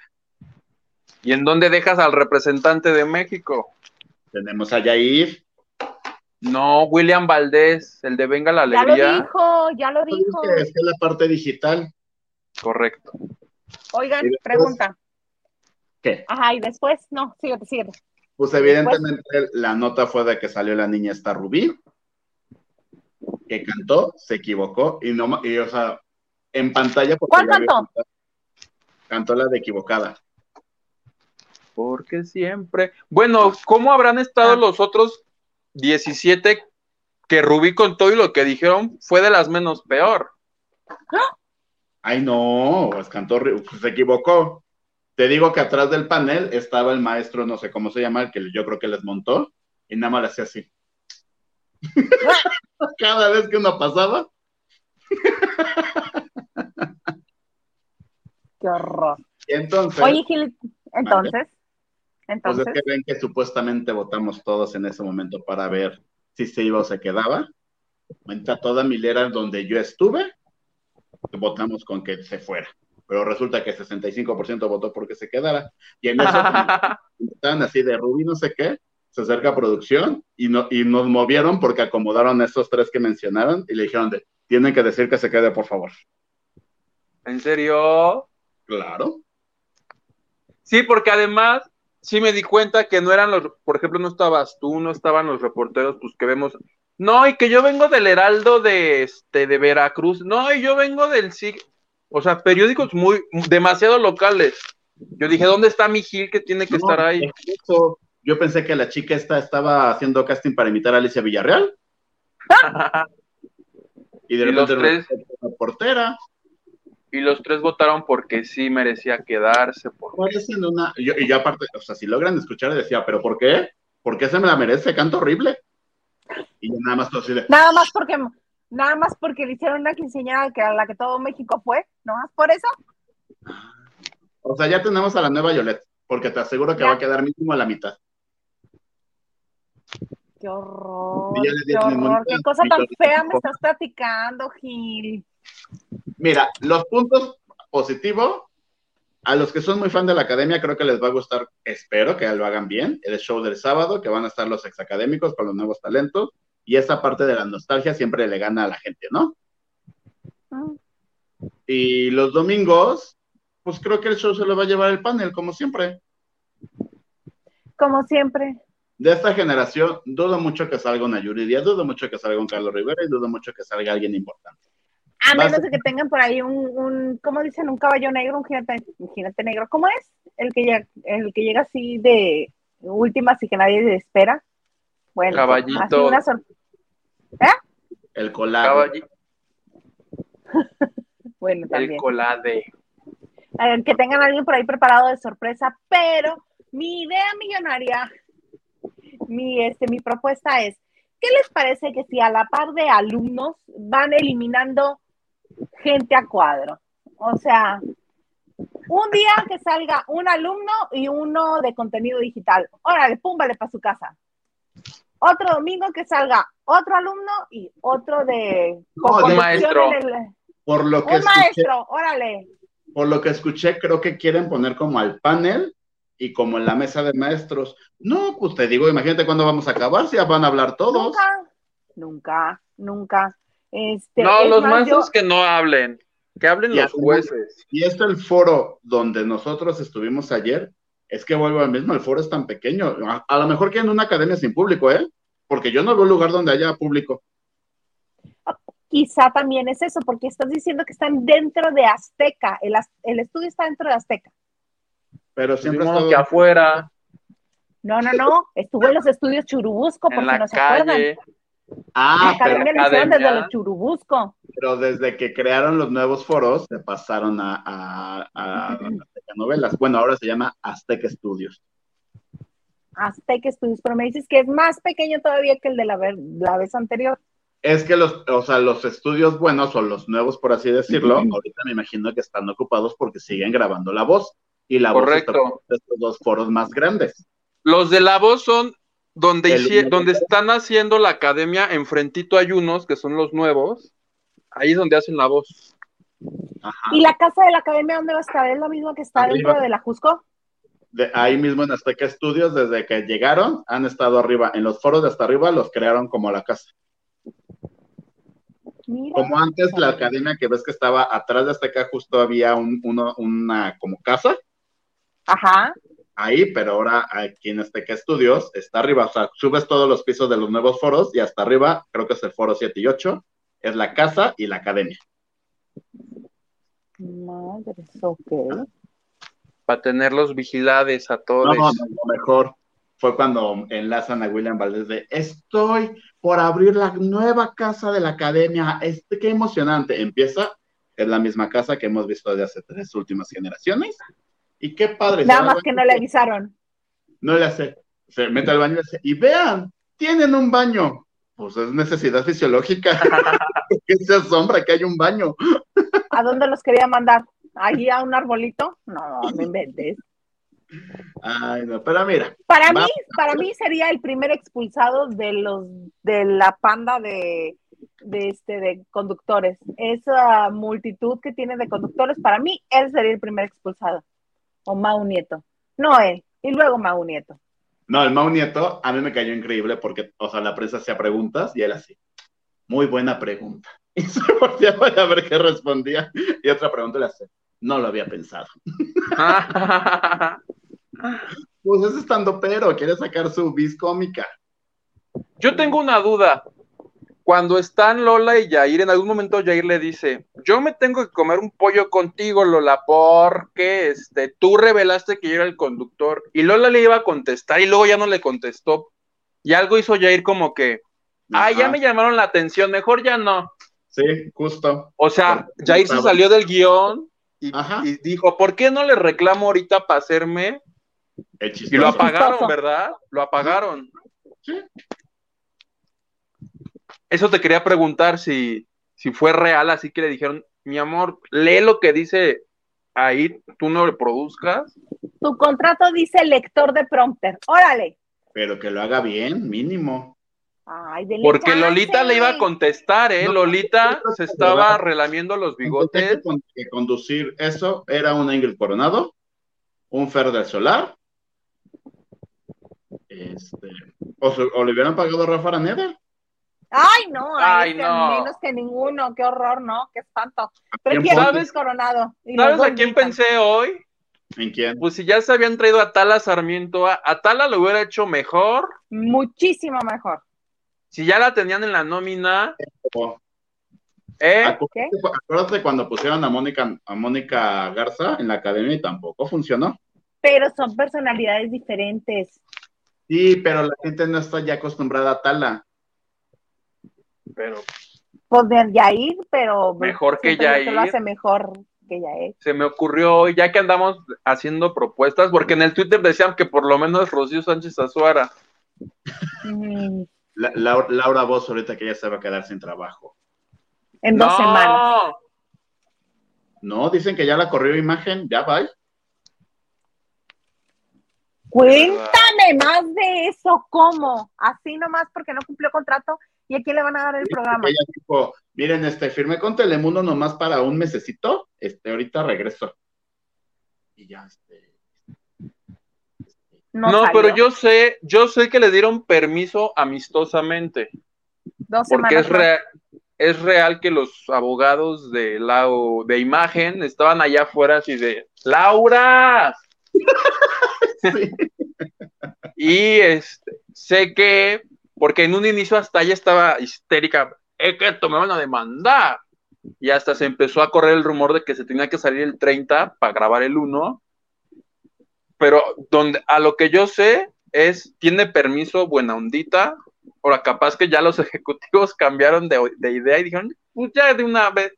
¿Y en dónde dejas al representante de México? Tenemos a Jair. No, William Valdés, el de Venga la ya lo Alegría. dijo, ya lo dijo. Es que es la parte digital. Correcto. Oigan, después- pregunta. ¿Qué? Ajá, y después, no, síguete, síguete. Pues evidentemente la nota fue de que salió la niña esta Rubí, que cantó, se equivocó, y no, y, o sea, en pantalla. porque ¿Cuál cantó? Cantó la de equivocada. Porque siempre. Bueno, ¿cómo habrán estado Ah. los otros 17 que Rubí contó y lo que dijeron fue de las menos peor? Ay, no, pues cantó, pues, se equivocó. Te digo que atrás del panel estaba el maestro, no sé cómo se llama, el que yo creo que les montó, y nada más le hacía así. Cada vez que uno pasaba, Qué horror. y entonces, Oye, Gil, entonces, pues entonces, es que ven que supuestamente votamos todos en ese momento para ver si se iba o se quedaba. Cuenta toda mi hilera donde yo estuve, votamos con que se fuera. Pero resulta que 65% votó porque se quedara. Y en eso, estaban así de Rubí, no sé qué, se acerca a producción y, no, y nos movieron porque acomodaron a estos tres que mencionaron y le dijeron de, tienen que decir que se quede, por favor. ¿En serio? Claro. Sí, porque además sí me di cuenta que no eran los, por ejemplo, no estabas tú, no estaban los reporteros, pues que vemos. No, y que yo vengo del Heraldo de este de Veracruz. No, y yo vengo del SIG. O sea, periódicos muy demasiado locales. Yo dije, ¿dónde está mi Gil que tiene que No, estar ahí? eso. Yo pensé que la chica esta estaba haciendo casting para imitar a Alicia Villarreal y de Y los repente tres. una portera. y los tres votaron porque sí merecía quedarse. Por... Parecen una. Y yo, y yo aparte, o sea, si logran escuchar, decía, ¿pero por qué? ¿Por qué se me la merece? Canto horrible. Y yo nada más todo así de. nada más porque, nada más porque le hicieron una quinceañera que a la que todo México fue, ¿no más por eso? O sea, ya tenemos a la nueva Yolette, porque te aseguro que Ya. va a quedar mínimo a la mitad. Qué horror, qué horror, qué cosa tan fea me estás platicando, Gil. Mira, los puntos positivos, a los que son muy fan de la academia, creo que les va a gustar, espero que lo hagan bien, el show del sábado, que van a estar los exacadémicos con los nuevos talentos, y esa parte de la nostalgia siempre le gana a la gente, ¿no? Mm. Y los domingos, pues creo que el show se lo va a llevar el panel, como siempre. Como siempre. De esta generación, dudo mucho que salga una Yuridia, dudo mucho que salga un Carlos Rivera y dudo mucho que salga alguien importante. A Vas- menos de que tengan por ahí un, un ¿cómo dicen? Un caballo negro, un jinete, un jinete negro. ¿Cómo es? El que, llega, el que llega así de últimas y que nadie espera. Bueno, Caballito. así una sor- El colado. Caballi- Bueno, el también. colade. Eh, que tengan a alguien por ahí preparado de sorpresa, pero mi idea millonaria, mi, este, mi propuesta es, ¿qué les parece que si a la par de alumnos van eliminando gente a cuadro? O sea, un día que salga un alumno y uno de contenido digital. Órale, pum, vale para su casa. Otro domingo que salga otro alumno y otro de... No, de maestro. el- Por lo que un escuché, maestro, órale. por lo que escuché, creo que quieren poner como al panel y como en la mesa de maestros. No, pues te digo, imagínate cuándo vamos a acabar, si ya van a hablar todos. Nunca, nunca, nunca. Este, No, es los más, maestros yo- que no hablen, que hablen los jueces. Y este el foro donde nosotros estuvimos ayer, es que vuelvo al mismo, el foro es tan pequeño. A, a lo mejor quieren una academia sin público, ¿eh? Porque yo no veo un lugar donde haya público. quizá también es eso, porque estás diciendo que están dentro de Azteca, el, estudio está dentro de Azteca. Pero Pues, siempre estado- que afuera, No, no, no, estuvo en los estudios Churubusco, en porque la no se acuerdan. Ah, La pero, academia la hicieron desde academia. los Churubusco. pero desde que crearon los nuevos foros, se pasaron a, a, a Azteca Novelas. Bueno, ahora se llama Azteca Studios. Azteca Estudios, pero me dices que es más pequeño todavía que el de la, ver- la vez anterior. Es que los, o sea, los estudios buenos o los nuevos, por así decirlo, ahorita me imagino que están ocupados porque siguen grabando la voz. Y la Correcto. voz está estos dos foros más grandes. Los de la voz son donde, donde están haciendo la academia, enfrentito hay unos que son los nuevos. Ahí es donde hacen la voz. Ajá. ¿Y la casa de la academia dónde va a estar? ¿Es la misma que está Arriba. dentro de la Jusco? De ahí mismo en Azteca Studios, desde que llegaron, han estado arriba. En los foros de hasta arriba los crearon como la casa. Mira. Como antes la academia que ves que estaba atrás de Azteca, justo había un, uno- una como casa Ajá. ahí, pero ahora aquí en Azteca Studios está arriba. O sea, subes todos los pisos de los nuevos foros y hasta arriba, creo que es el foro 7 y 8, es la casa y la academia. Madre, ok. Para tenerlos vigilades a todos. No, no, lo mejor fue cuando enlazan a William Valdés de estoy por abrir la nueva casa de la academia. Este, qué emocionante. Empieza, es la misma casa que hemos visto desde hace tres últimas generaciones. Y qué padre. Nada más que no le avisaron. No le hace. Se mete al baño y le dice, y vean, tienen un baño. Pues es necesidad fisiológica. que se asombra que hay un baño. ¿A dónde los quería mandar? ¿Allí a un arbolito? No, no inventes. Ay, no, pero mira, Para Va. mí, para mí sería el primer expulsado de los de la panda de, de este de conductores. Esa multitud que tiene de conductores, para mí él sería el primer expulsado. O Mau Nieto. No él. Y luego Mau Nieto. No, el Mau Nieto a mí me cayó increíble porque, o sea, la prensa hacía preguntas y él así, muy buena pregunta. Y se volteaba a ver qué respondía. Y otra pregunta le hace, no lo había pensado. Pues es estando pero, quiere sacar su bis cómica. Yo tengo una duda. Cuando están Lola y Yair, en algún momento Yair le dice, yo me tengo que comer un pollo contigo, Lola, porque este, tú revelaste que yo era el conductor. Y Lola le iba a contestar y luego ya no le contestó. Y algo hizo Yair como que, ay, ya me llamaron la atención, mejor ya no. Sí, justo. O sea, Jair se salió del guion y, dijo, ¿por qué no le reclamo ahorita para hacerme? El Y lo apagaron. ¿verdad? Lo apagaron. Sí. Eso te quería preguntar si, si fue real, así que le dijeron, mi amor, lee lo que dice ahí, tú no le produzcas. Tu contrato dice lector de prompter. Órale. Pero que lo haga bien, mínimo. Ay, dele Porque chance. Lolita le iba a contestar, ¿eh? No, Lolita no, se estaba no. relamiendo los bigotes. que con- que conducir eso era un Ingrid Coronado, un Fer del Solar, este, o, se- o le hubieran pagado a Rafa Araneda. Ay, no, Ay, no. menos que ninguno, qué horror, ¿no? Qué espanto. Prefiero ¿Sabes? Coronado. y ¿Sabes a quién pensé hoy? ¿En quién? Pues si ya se habían traído a Tala Sarmiento, a, a Tala lo hubiera hecho mejor. Muchísimo mejor. Si ya la tenían en la nómina, ¿eh? Acuérdate, acuérdate cuando pusieron a Mónica, a Mónica Garza en la academia y tampoco funcionó. Pero son personalidades diferentes. Sí, pero la gente no está ya acostumbrada a Tala. Pero Pues de Yair, pero Mejor que Yair. lo hace mejor que Yair. se me ocurrió hoy, ya que andamos haciendo propuestas, porque en el Twitter decían que por lo menos Rocío Sánchez Azuara. Mm, La- Lau- Laura Voz ahorita que ya se va a quedar sin trabajo. en dos No, semanas. No, dicen que ya la corrió imagen, ya va. Cuéntame más de eso, ¿cómo? Así nomás porque no cumplió contrato y a quién le van a dar el programa. Ella dijo, miren, este, firmé con Telemundo nomás para un mesecito, este, ahorita regreso. Y ya, este, No, No, salió. pero yo sé, yo sé que le dieron permiso amistosamente, Dos porque es, rea- es real que los abogados de la de imagen estaban allá afuera así de Laura. Sí. Y este, sé que, porque en un inicio hasta ella estaba histérica, es que esto me van a demandar. Y hasta se empezó a correr el rumor de que se tenía que salir el 30 para grabar el 1. Pero donde, a lo que yo sé es, tiene permiso buena ondita. Ahora, capaz que ya los ejecutivos cambiaron de, de idea y dijeron, pues ya de una vez,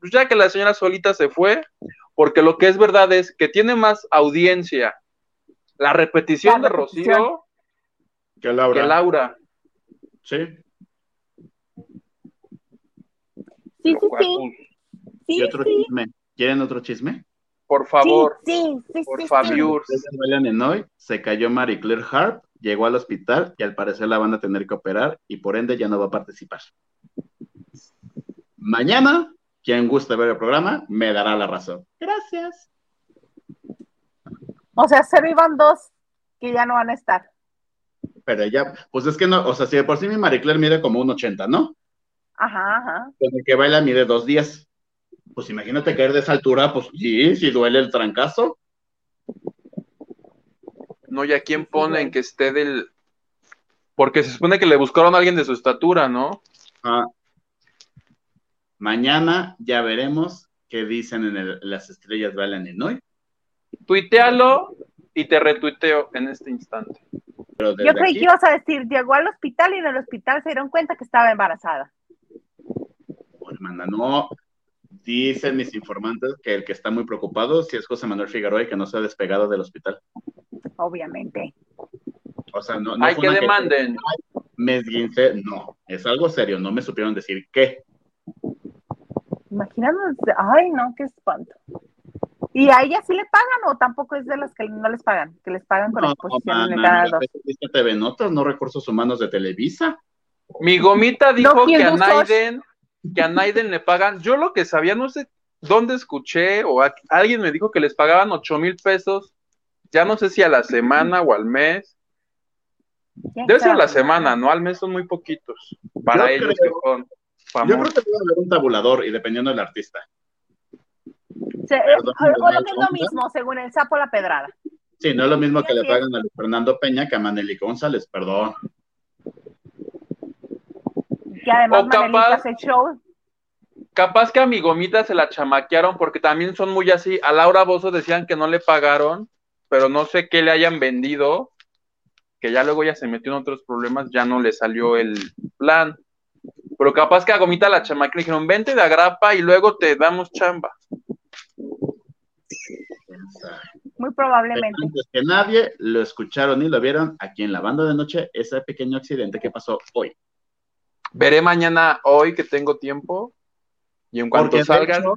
pues ya que la señora solita se fue, porque lo que es verdad es que tiene más audiencia la repetición La de repetición. Rocío Que Laura. que Laura. Sí. Sí, sí, Pues, sí. ¿Y Sí, otro sí. chisme? ¿Quieren otro chisme? Por favor, Sí, sí, sí, por sí, sí. En hoy, se cayó Marie Claire Harp, llegó al hospital y al parecer la van a tener que operar y por ende ya no va a participar. Mañana, quien guste ver el programa, me dará la razón. Gracias. O sea, solo iban dos que ya no van a estar. Pero ya, pues es que no, o sea, si de por sí mi Marie Claire mide como un 80, ¿no? Ajá, ajá. Con el que baila mide dos días. Pues imagínate caer de esa altura, pues sí, si duele el trancazo. No, y a quién ponen que esté del. Porque se supone que le buscaron a alguien de su estatura, ¿no? Ah. Mañana ya veremos qué dicen en el- las estrellas bailan en hoy. Tuitealo y te retuiteo en este instante. Pero Yo creí aquí- que ibas a decir, llegó al hospital y en el hospital se dieron cuenta que estaba embarazada. Oh, hermana, no. Dicen mis informantes que el que está muy preocupado si es José Manuel Figueroa y que no se ha despegado del hospital. Obviamente. O sea, no, no Hay que demanden. Me esguince, no, es algo serio, no me supieron decir qué. Imagínate, ay, no, qué espanto. ¿Y a ella sí le pagan o tampoco es de las que no les pagan? Que les pagan con No, exposición en el mana, Canal mira, 2. ¿viste TV Notas, no recursos humanos de Televisa. Mi gomita dijo No, que a. Naiden, que a Naiden le pagan. Yo lo que sabía, no sé dónde escuché, o a- alguien me dijo que les pagaban ocho mil pesos. Ya no sé si a la semana o al mes. ¿Quién Debe ser a la semana, ¿no? Al mes son muy poquitos. Para Yo ellos creo- que son Yo famosos. creo que debe haber un tabulador y dependiendo del artista. Se- eh, Perdón, o lo ¿verdad, que es lo Gonza? mismo, según el sapo la pedrada. Sí, no es lo mismo que le pagan a Luis Fernando Peña que a Maneli González, perdón. Que además O capaz- hace show. Capaz que a mi gomita se la chamaquearon porque también son muy así. A Laura Bozo decían que no le pagaron, pero no sé qué le hayan vendido, que ya luego ya se metió en otros problemas, ya no le salió el plan. Pero capaz que a gomita la chamaquearon, le dijeron, vente de agrapa y luego te damos chamba. Muy probablemente. Antes que nadie lo escucharon y lo vieron aquí en la banda de noche, ese pequeño accidente que pasó hoy. Veré mañana, hoy que tengo tiempo, y en cuanto salgan, hecho,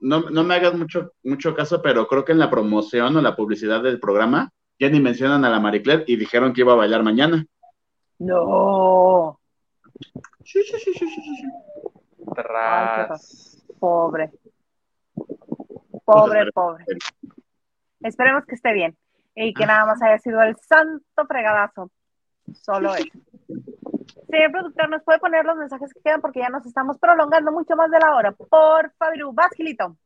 no, no me hagas mucho, mucho caso, pero creo que en la promoción o la publicidad del programa ya ni mencionan a la Marie Claire y dijeron que iba a bailar mañana. No. Sí, sí, sí, sí, sí, sí. tras. Pobre. Pobre, pobre. Esperemos que esté bien. Y que nada más haya sido el santo fregadazo. Solo eso. Señor productor, ¿nos puede poner los mensajes que quedan? Porque ya nos estamos prolongando mucho más de la hora. Por favor, vas, Gilito.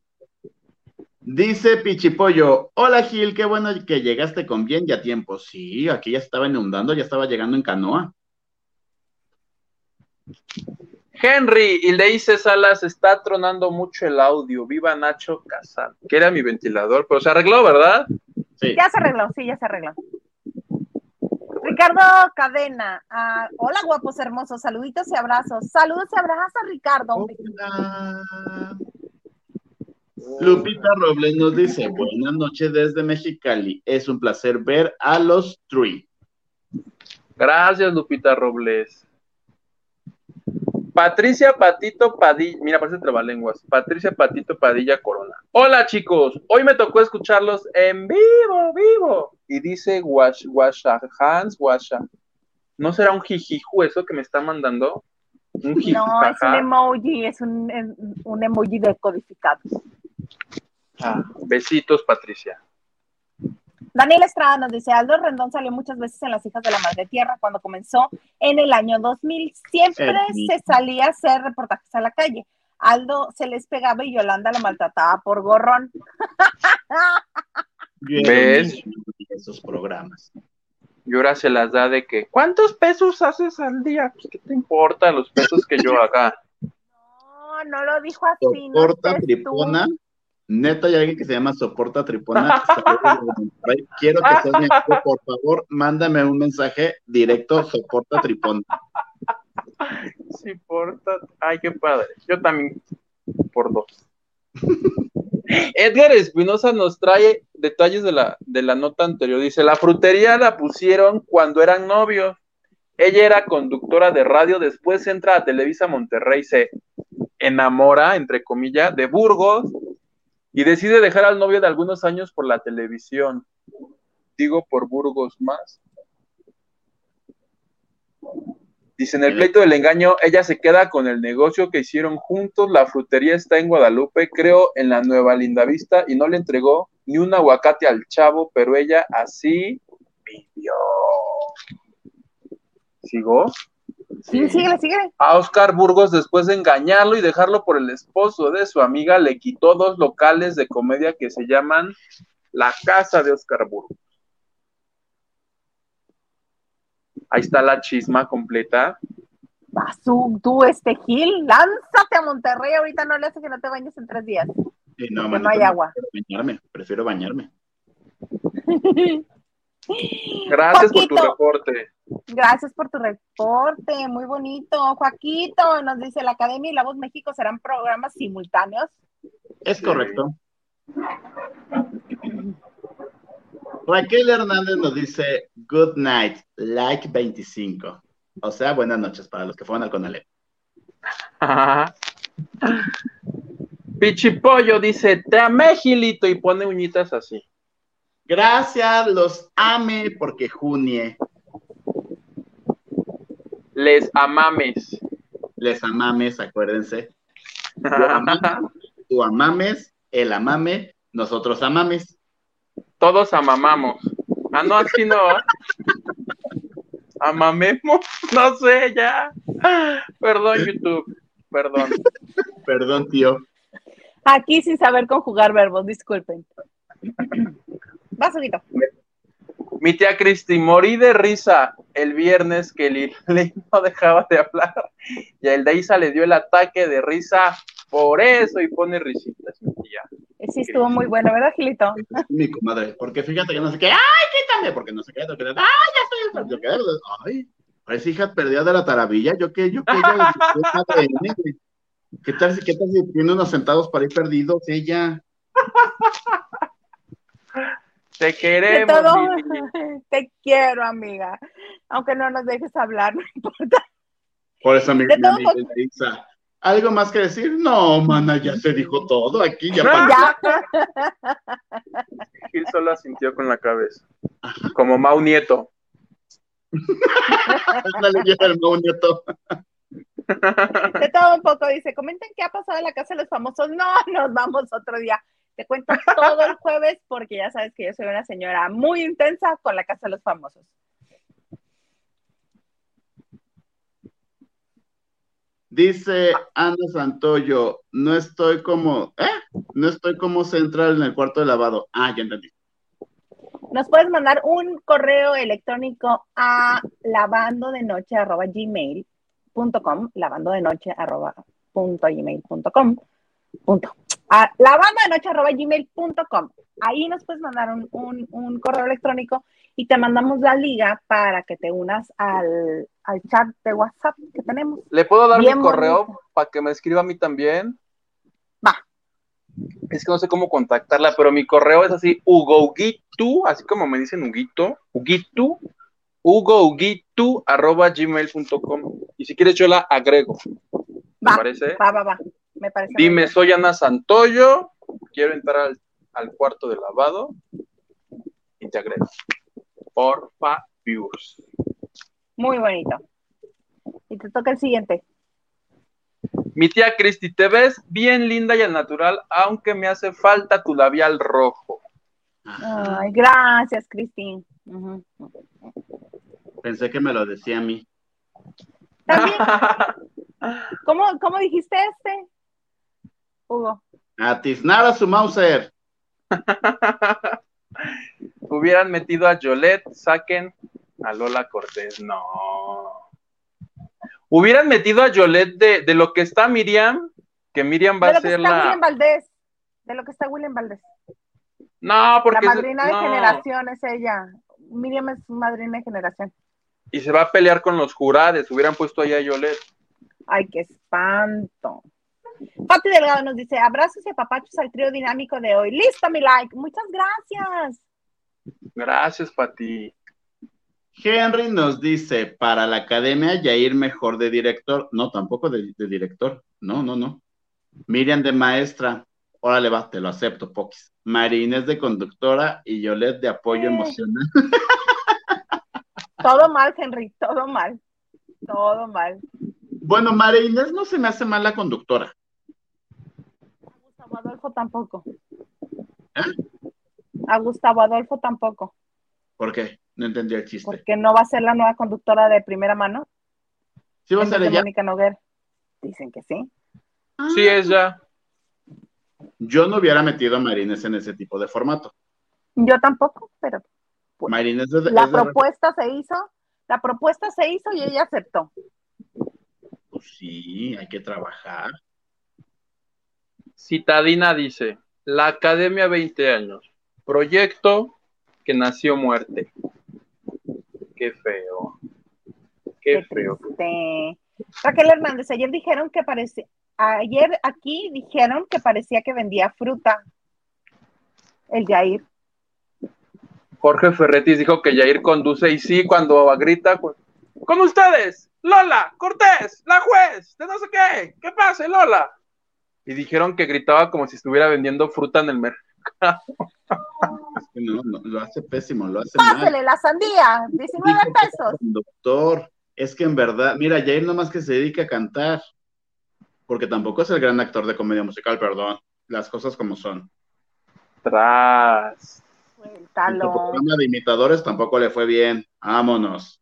Dice Pichipollo, hola Gil, qué bueno que llegaste con bien y a tiempo. Sí, aquí ya estaba inundando, ya estaba llegando en canoa. Henry, y le dice Salas, está tronando mucho el audio. Viva Nacho Casal, que era mi ventilador, pero se arregló, ¿verdad? Sí. Ya se arregló, sí, ya se arregló. Ricardo Cadena. ah, hola, guapos hermosos. Saluditos y abrazos. Saludos y abrazos, Ricardo. Hola. Lupita Robles nos dice, buenas noches desde Mexicali. Es un placer ver a los Three. Gracias, Lupita Robles. Patricia Patito Padilla, mira, parece trabalenguas. Patricia Patito Padilla Corona. Hola, chicos. Hoy me tocó escucharlos en vivo, vivo. Y dice Wash, Washa, Hans, Washa. ¿No será un jijiju eso que me está mandando? Un No, es un emoji, es un, un emoji decodificado. Ah, besitos, Patricia. Daniel Estrada nos dice, Aldo Rendón salió muchas veces en Las Hijas de la Madre Tierra cuando comenzó en el año 2000. Siempre se salía a hacer reportajes a la calle. Aldo se les pegaba y Yolanda lo maltrataba por gorrón. ¿Ves? Esos programas. Y ahora se las da de que, ¿cuántos pesos haces al día? Pues, ¿Qué te importa los pesos que yo haga? No, no lo dijo así. Soporta tripona. Neta, hay alguien que se llama Soporta Tripona. Quiero que seas mi amigo, por favor, mándame un mensaje directo, Soporta Tripona. Sí, porta. Ay, qué padre. Yo también, por dos. Edgar Espinosa nos trae detalles de la, de la nota anterior. Dice, la frutería la pusieron cuando eran novios. Ella era conductora de radio, después entra a Televisa Monterrey, se enamora, entre comillas, de Burgos y decide dejar al novio de algunos años por la televisión. Digo por Burgos más. Dice, en el pleito del engaño, ella se queda con el negocio que hicieron juntos, la frutería está en Guadalupe, creo en la Nueva Lindavista, y no le entregó ni un aguacate al chavo, pero ella así vivió. ¿Sigo? Sí, síguele, síguele. A Oscar Burgos, después de engañarlo y dejarlo por el esposo de su amiga, le quitó dos locales de comedia que se llaman La Casa de Oscar Burgos. Ahí está la chisma completa. Vas tú, este Gil, lánzate a Monterrey, ahorita no le hace que no te bañes en tres días. Sí, no, Porque manito, no hay agua. Prefiero bañarme, prefiero bañarme. Gracias por tu reporte. Gracias por tu reporte, muy bonito. Joaquito nos dice, la Academia y La Voz México serán programas simultáneos. Es correcto. Raquel Hernández nos dice Good night, like 25. O sea, buenas noches para los que fueron al Conalep. Pichipollo dice, te amé, Gilito, y pone uñitas así. Gracias, los ame porque junie. Les amames. Les amames, acuérdense. Yo amame, tú amames, él amame, nosotros amames. Todos amamamos. Ah, no, así no. Amamemos. No sé, ya. Perdón, YouTube. Perdón. Perdón, tío. Aquí sin saber conjugar verbos, disculpen. Vas, Huguito. Mi tía Cristi, morí de risa el viernes que Lili no dejaba de hablar y a Eldaisa le dio el ataque de risa por eso y pone risitas, mi tía. Sí, estuvo muy bueno, ¿verdad, Gilito? Mi comadre, porque fíjate que no sé qué, ¡ay, quítame! Porque no sé qué, no sé qué, ¡ay, ya estoy! Yo qué, ¡ay! Parece hija perdida de la taravilla, yo qué, yo qué, ella, güey. ¿Qué tal, si- ¿Qué tal si tiene unos centavos para ir perdidos ella? Te De queremos, todo, te quiero, amiga. Aunque no nos dejes hablar, no importa. Por eso mi amiga ¿Algo más que decir? No, mana, ya se dijo todo aquí, ya Ya. Gil solo asintió con la cabeza. Como Mau Nieto. Ándale, ya el Mau Nieto. De todo un poco, dice, comenten qué ha pasado en la casa de los famosos. No, nos vamos otro día. Te cuento todo el jueves porque ya sabes que yo soy una señora muy intensa con la casa de los famosos. Dice Ana Santoyo, no estoy como, ¿eh? No estoy como central en el cuarto de lavado. Ah, ya entendí. Nos puedes mandar un correo electrónico a lavandodenoche.gmail.com lavandodenoche.gmail.com punto. A lavandodenoche.gmail.com Ahí nos puedes mandar un, un, un correo electrónico y te mandamos la liga para que te unas al, al chat de WhatsApp que tenemos. ¿Le puedo dar Bien mi correo para que me escriba a mí también? Va. Es que no sé cómo contactarla, pero mi correo es así, hugoguitu, así como me dicen huguito, huguitu, hugoguitu, arroba gmail.com. Y si quieres yo la agrego. ¿Te Va, parece? va, va, va. Me parece. Dime, soy Ana Santoyo, quiero entrar al, al cuarto de lavado y te agrego. Porfa, viewers. Muy bonito. Y te toca el siguiente. Mi tía Cristi, te ves bien linda y al natural, aunque me hace falta tu labial rojo. Ay, gracias, Cristín. Pensé que me lo decía a mí. También. ¿Cómo, cómo dijiste este? Hugo. Atiznar a su Mauser. Hubieran metido a Jolet, saquen a Lola Cortés. No. Hubieran metido a Jolet de, de lo que está Miriam, que Miriam va de lo a que ser está la. William Valdés. De lo que está William Valdés. No, porque. la es- madrina de no. generación es ella. Miriam es madrina de generación. Y se va a pelear con los jurados. Hubieran puesto allá a Yolet. Ay, qué espanto. Pati Delgado nos dice, abrazos y apapachos al trío dinámico de hoy. Listo, mi like. Muchas gracias. Gracias, Pati. Henry nos dice, para la academia, Yair mejor de director. No, tampoco de, de director. No, no, no. Miriam de maestra. Órale, va, te lo acepto, Poquis. María Inés de conductora y Yolet de apoyo Eh. emocional. Todo mal, Henry, todo mal. Todo mal. Bueno, María Inés no se me hace mala conductora. Adolfo tampoco. ¿Eh? A Gustavo Adolfo tampoco. ¿Por qué? No entendí el chiste. Porque no va a ser la nueva conductora de primera mano. ¿Sí va a ser ella? Mónica Noguer. Dicen que sí. Sí, es ya. Yo no hubiera metido a María Inés en ese tipo de formato. Yo tampoco, pero Pues, María Inés es de- la es de- propuesta se hizo, la propuesta se hizo y ella aceptó. Pues sí, hay que trabajar. Citadina dice: La Academia 20 años. Proyecto que nació muerte. Qué feo. Qué feo. Raquel Hernández, ayer dijeron que parecía, ayer aquí dijeron que parecía que vendía fruta. El Jair. Jorge Ferretis dijo que Yair conduce y sí, cuando grita, pues, con ustedes, Lola, Cortés, la juez, de no sé qué, ¿qué pasa, Lola? Y dijeron que gritaba como si estuviera vendiendo fruta en el mercado. Es que no, no, lo hace pésimo, lo hace mal. Pásele la sandía, 19 Dijo que pesos. Doctor, es que en verdad, mira, Jair nomás que se dedica a cantar, porque tampoco es el gran actor de comedia musical, perdón, las cosas como son. Tras. Suéltalo, programa de imitadores tampoco le fue bien. Vámonos.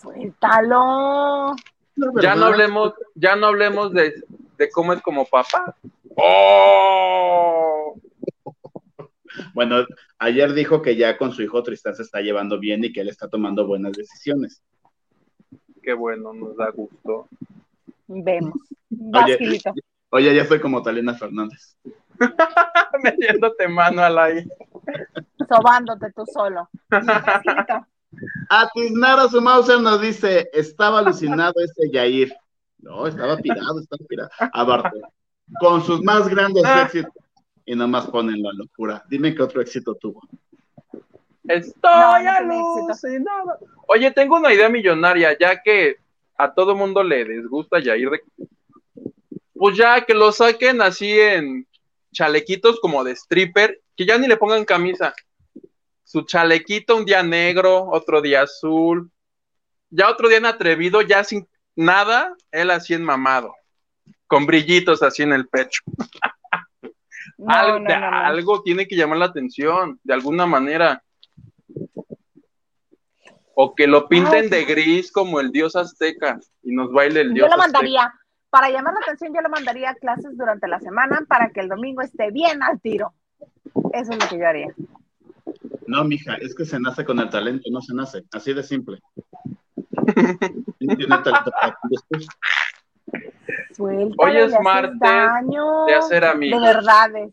suéltalo. Ya no hablemos, ya no hablemos de, de cómo es como papá. ¡Oh! Bueno, ayer dijo que ya con su hijo Tristán se está llevando bien y que él está tomando buenas decisiones. Qué bueno, nos da gusto. Vemos. Oye. Oye, ya soy como Talina Fernández. Metiéndote mano al aire. Sobándote tú solo. Vas, Gilito. Atiznara su Mauser nos dice, estaba alucinado ese Yair. No, estaba pirado, estaba pirado. A Barto, con sus más grandes éxitos. Y nomás ponen la locura. Dime qué otro éxito tuvo. Estoy No, alucinado. Oye, tengo una idea millonaria, ya que a todo mundo le disgusta Yair de... Pues ya que lo saquen así en chalequitos como de stripper, que ya ni le pongan camisa. Su chalequito un día negro, otro día azul, ya otro día en atrevido, ya sin nada, él así en mamado, con brillitos así en el pecho. No, algo, no, no, no. algo tiene que llamar la atención, de alguna manera. O que lo pinten Ay. de gris como el dios azteca y nos baile el Yo dios lo azteca. mandaría, para llamar la atención, yo lo mandaría a clases durante la semana para que el domingo esté bien al tiro. Eso es lo que yo haría. No, mija, es que se nace con el talento, no se nace. Así de simple. Suéltalo, Hoy es martes daño. de hacer amigos. De verdades.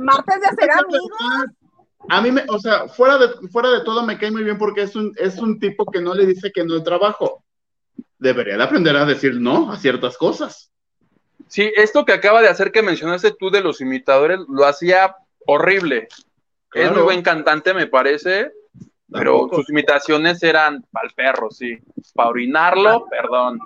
Martes de hacer amigos. A mí, me, o sea, fuera de, fuera de todo me cae muy bien porque es un, es un tipo que no le dice que no el trabajo. Debería de aprender a decir no a ciertas cosas. Sí, esto que acaba de hacer que mencionaste tú de los imitadores, lo hacía horrible. Es muy buen cantante, me parece, pero Tampoco. sus imitaciones eran pa'l perro, sí. Para orinarlo, perdón.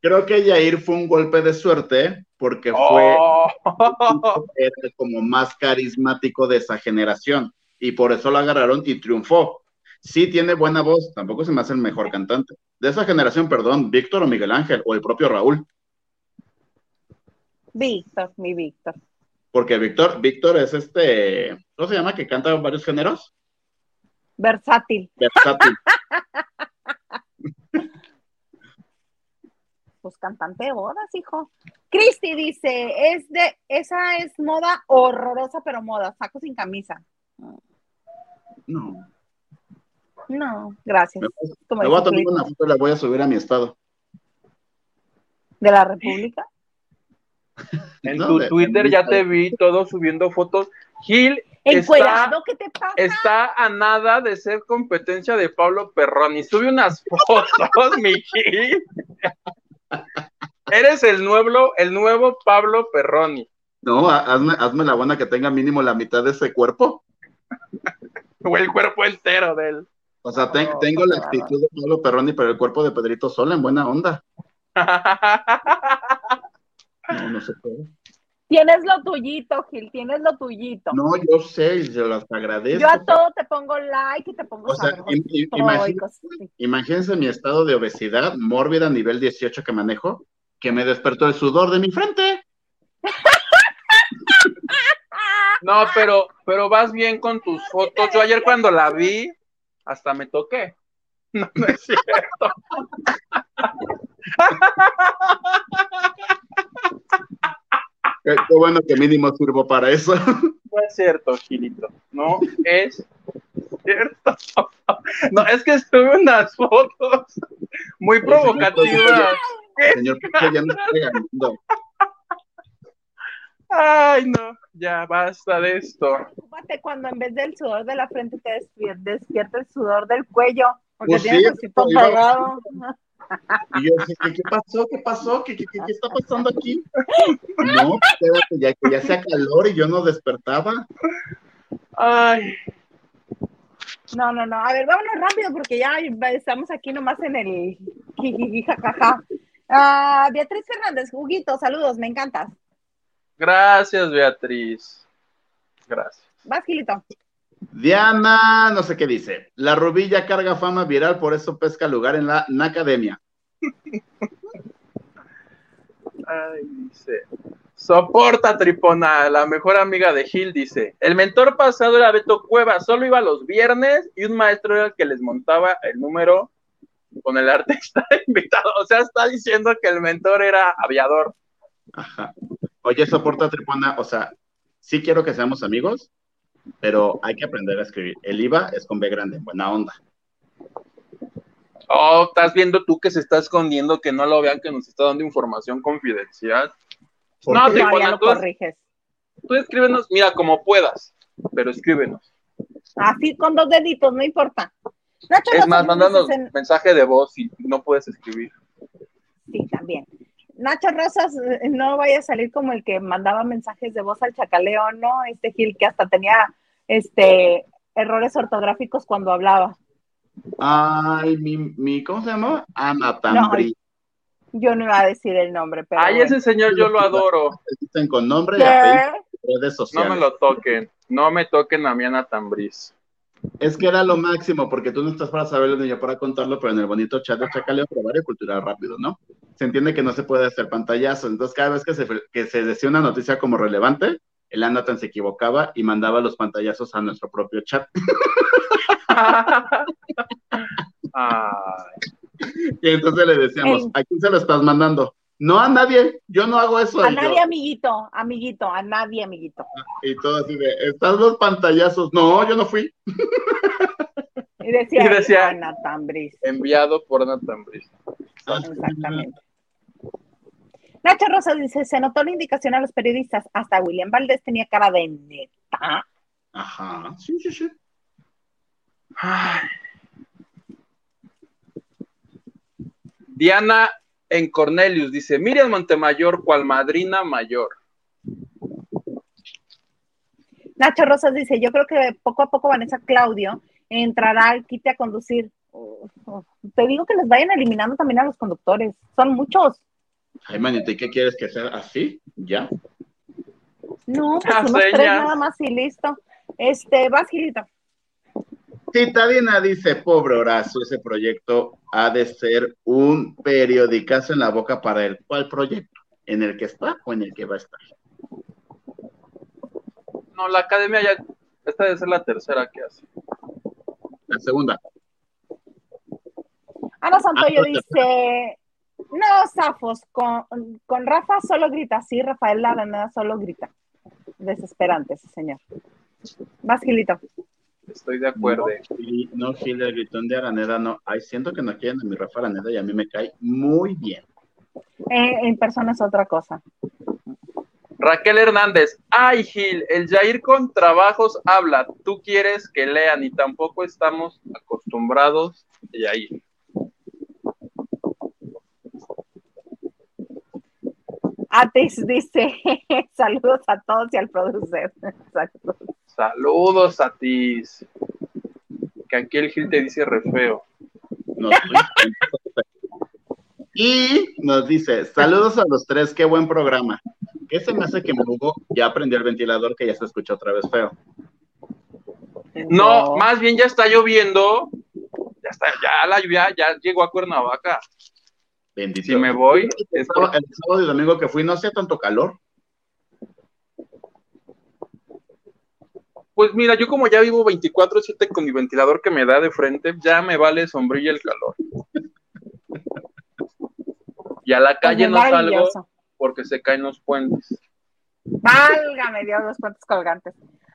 Creo que Yair fue un golpe de suerte porque fue Oh. el como más carismático de esa generación y por eso lo agarraron y triunfó. Sí tiene buena voz, tampoco se me hace el mejor cantante. De esa generación, perdón, Víctor o Miguel Ángel o el propio Raúl. Víctor, mi Víctor. Porque Víctor, Víctor es este, ¿cómo se llama? Que canta varios géneros. Versátil. Versátil. Pues cantante de bodas, hijo. Cristi dice, es de, esa es moda horrorosa, pero moda, saco sin camisa. No. No, gracias. Me, voy a tomar una foto y la voy a subir a mi estado. ¿De la República? En No, tu de- Twitter de- ya te vi todo subiendo fotos. Gil Encuerado, ¿qué te pasa? está a nada de ser competencia de Pablo Perroni. Sube unas fotos, mi Gil. Eres el nuevo, el nuevo Pablo Perroni. No, ha- hazme, hazme la buena que tenga mínimo la mitad de ese cuerpo. O el cuerpo entero de él. O sea, ten- Oh, tengo la actitud de Pablo Perroni, pero el cuerpo de Pedrito Sola en buena onda. No, no se puede. Tienes lo tuyito, Gil, tienes lo tuyito. No, yo sé, y se los agradezco. Yo a todo te pongo like y te pongo O sea, imagínense mi estado de obesidad mórbida nivel 18 que manejo, que me despertó el sudor de mi frente. No, pero, pero vas bien con tus fotos. Yo ayer cuando la vi, hasta me toqué. No, no es cierto. Qué, qué bueno que mínimo sirvo para eso. No es cierto, Gilito. No es cierto. No, es que estuve unas fotos muy provocativas. Señor, Pico, ya me estoy ganando. Ay, no, ya basta de esto. Preocúpate cuando en vez del sudor de la frente te despier- despierta el sudor del cuello, porque Pues sí, tienes iba- pegado. Y yo dije, ¿qué, qué pasó? ¿Qué pasó? ¿Qué, qué, qué- qué está pasando aquí? No, espérate, ya que ya hacía calor y yo no despertaba. Ay, No, no, no. A ver, vámonos rápido porque ya estamos aquí nomás en el jajaja. Ah, Beatriz Fernández, juguito, saludos, me encantas. gracias, Beatriz. Gracias. Vas, Gilito. Diana, no sé qué dice. La rubilla carga fama viral, por eso pesca lugar en la academia. Ay, dice. Soporta, Tripona, la mejor amiga de Gil, dice. El mentor pasado era Beto Cueva, solo iba los viernes y un maestro era el que les montaba el número con el artista invitado. O sea, está diciendo que el mentor era aviador. Ajá. Oye, soporta tripona, o sea, sí quiero que seamos amigos, pero hay que aprender a escribir. El IVA es con B grande, buena onda. Oh, estás viendo tú que se está escondiendo, que no lo vean, que nos está dando información confidencial. ¿Por No, te- No, tú- corriges. Tú escríbenos, mira, como puedas, pero escríbenos. Así con dos deditos, no importa. Nacho Es más, mándanos mensaje de voz si no puedes escribir. Sí, también. Nacho Rosas eh, no vaya a salir como el que mandaba mensajes de voz al chacaleo, ¿no? Este Gil que hasta tenía este errores ortográficos cuando hablaba. Ay, mi, mi, ¿cómo se llama? Ana Tambri. Yo no iba a decir el nombre, pero. Ay, bueno. ese señor yo lo adoro. Con nombre y redes No sociales. me lo toquen. No me toquen a mi Ana Tambriz. Es que era lo máximo, porque tú no estás para saberlo ni yo para contarlo, pero en el bonito chat de Chacaleo probario cultural rápido, ¿no? Se entiende que no se puede hacer pantallazo, entonces cada vez que se, que se decía una noticia como relevante, el Anatan se equivocaba y mandaba los pantallazos a nuestro propio chat. Y entonces le decíamos. ¿a quién se lo estás mandando? No a nadie, yo no hago eso. A yo- nadie, amiguito, amiguito, a nadie, amiguito. Y todo así de, ¿estás los pantallazos? No, yo no fui. Y decía, Y decía- enviado por Ana Tambriz. Exactamente. Nacho Rosa dice, se notó la indicación a los periodistas, hasta William Valdés tenía cara de neta. Ajá, sí, sí, sí. Ay. Diana en Cornelius dice: Miriam Montemayor, cual madrina mayor. Nacho Rosas dice, yo creo que poco a poco Vanessa Claudio entrará al quite a conducir. Te digo que les vayan eliminando también a los conductores. Son muchos. Ay, manita, ¿y qué quieres que sea así? ¿Ya? No, pues Ah, unos tres nada más y listo. Este, vas, Gilito. Citadina dice, pobre Horacio, ese proyecto ha de ser un periodicazo en la boca para él. ¿Cuál proyecto? ¿En el que está o en el que va a estar? No, la academia ya. Esta debe ser la tercera que hace. La segunda. Ana Santoyo Ah, dice, no, Zafos, con, con Rafa solo grita, sí, Rafael Araneda solo grita. Desesperante ese señor. Vas, Gilito. Estoy de acuerdo. No, Gil, el gritón de Araneda, no. Ay, siento que no quieren a mi Rafa Araneda y a mí me cae muy bien. Eh, en persona es otra cosa. Raquel Hernández. Ay, Gil, el Jair con trabajos habla. Tú quieres que lean y tampoco estamos acostumbrados, Jair. Atis dice, saludos a todos y al producer. Exacto. Saludos a ti. Que aquí el Gil te dice re feo. No, y nos dice, saludos a los tres, qué buen programa. ¿Qué se me hace que me Hugo ya aprendió el ventilador que ya se escucha otra vez feo? No, más bien ya está lloviendo. Ya está, ya la lluvia ya llegó a Cuernavaca. Bendito. Si me voy, El sábado, el sábado y domingo que fui no hacía tanto calor. pues mira, yo como ya vivo 24/7 con mi ventilador que me da de frente, ya me vale sombrilla el calor. Y a la calle Pues no salgo porque se caen los puentes. Válgame Dios, los puentes colgantes.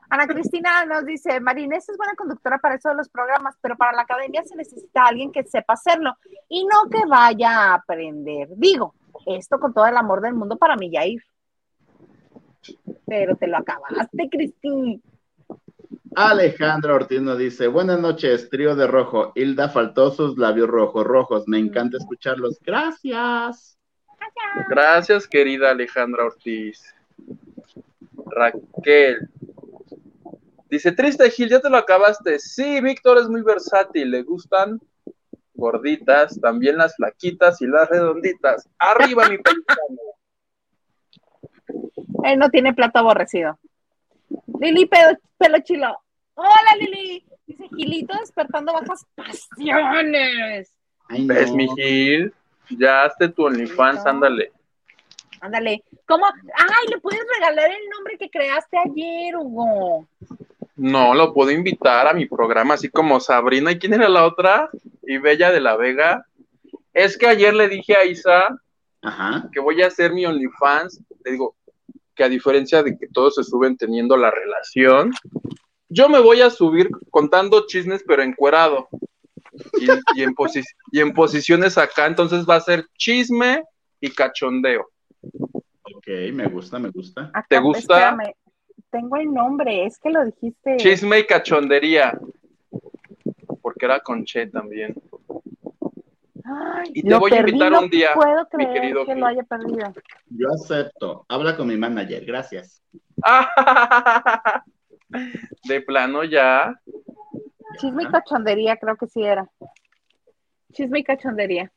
Ana Cristina nos dice, Marinés es buena conductora para eso de los programas, pero para la academia se necesita alguien que sepa hacerlo y no que vaya a aprender. Digo, esto con todo el amor del mundo para mí, Yair. Pero te lo acabaste, Cristina. Alejandra Ortiz nos dice, buenas noches, trío de rojo. Hilda faltó sus labios rojos, rojos. Me encanta escucharlos. Gracias. Gracias, querida Alejandra Ortiz. Raquel. Dice, triste Gil, ya te lo acabaste. Sí, Víctor es muy versátil, le gustan gorditas, también las flaquitas y las redonditas. Arriba mi paisano. Él no tiene plato aborrecido. Lili Pelo, Pelo Chilo. Hola, Lili. Dice Gilito despertando bajas pasiones. Ay, no. ¿Ves, mi Gil? Ya hazte tu OnlyFans, ándale. Ándale. ¿Cómo? Ay, le puedes regalar el nombre que creaste ayer, Hugo. No, lo puedo invitar a mi programa, así como Sabrina. ¿Y quién era la otra? Y Bella de la Vega. Es que ayer le dije a Isa Ajá. que voy a hacer mi OnlyFans. Le digo que a diferencia de que todos se suben teniendo la relación, yo me voy a subir contando chismes, pero encuerado. Y, y en, posi- y en posiciones acá, entonces va a ser chisme y cachondeo. Ok, me gusta, me gusta. Acá, ¿Te gusta? espérame. Tengo el nombre, es que lo dijiste. Chisme y cachondería. Porque era con Che también. Ay, Y te voy a invitar no un día, Puedo mi creer querido que Gil. lo haya perdido. Yo acepto. Habla con mi manager. Gracias. De plano ya. Chisme y cachondería, creo que sí era. Chisme y cachondería.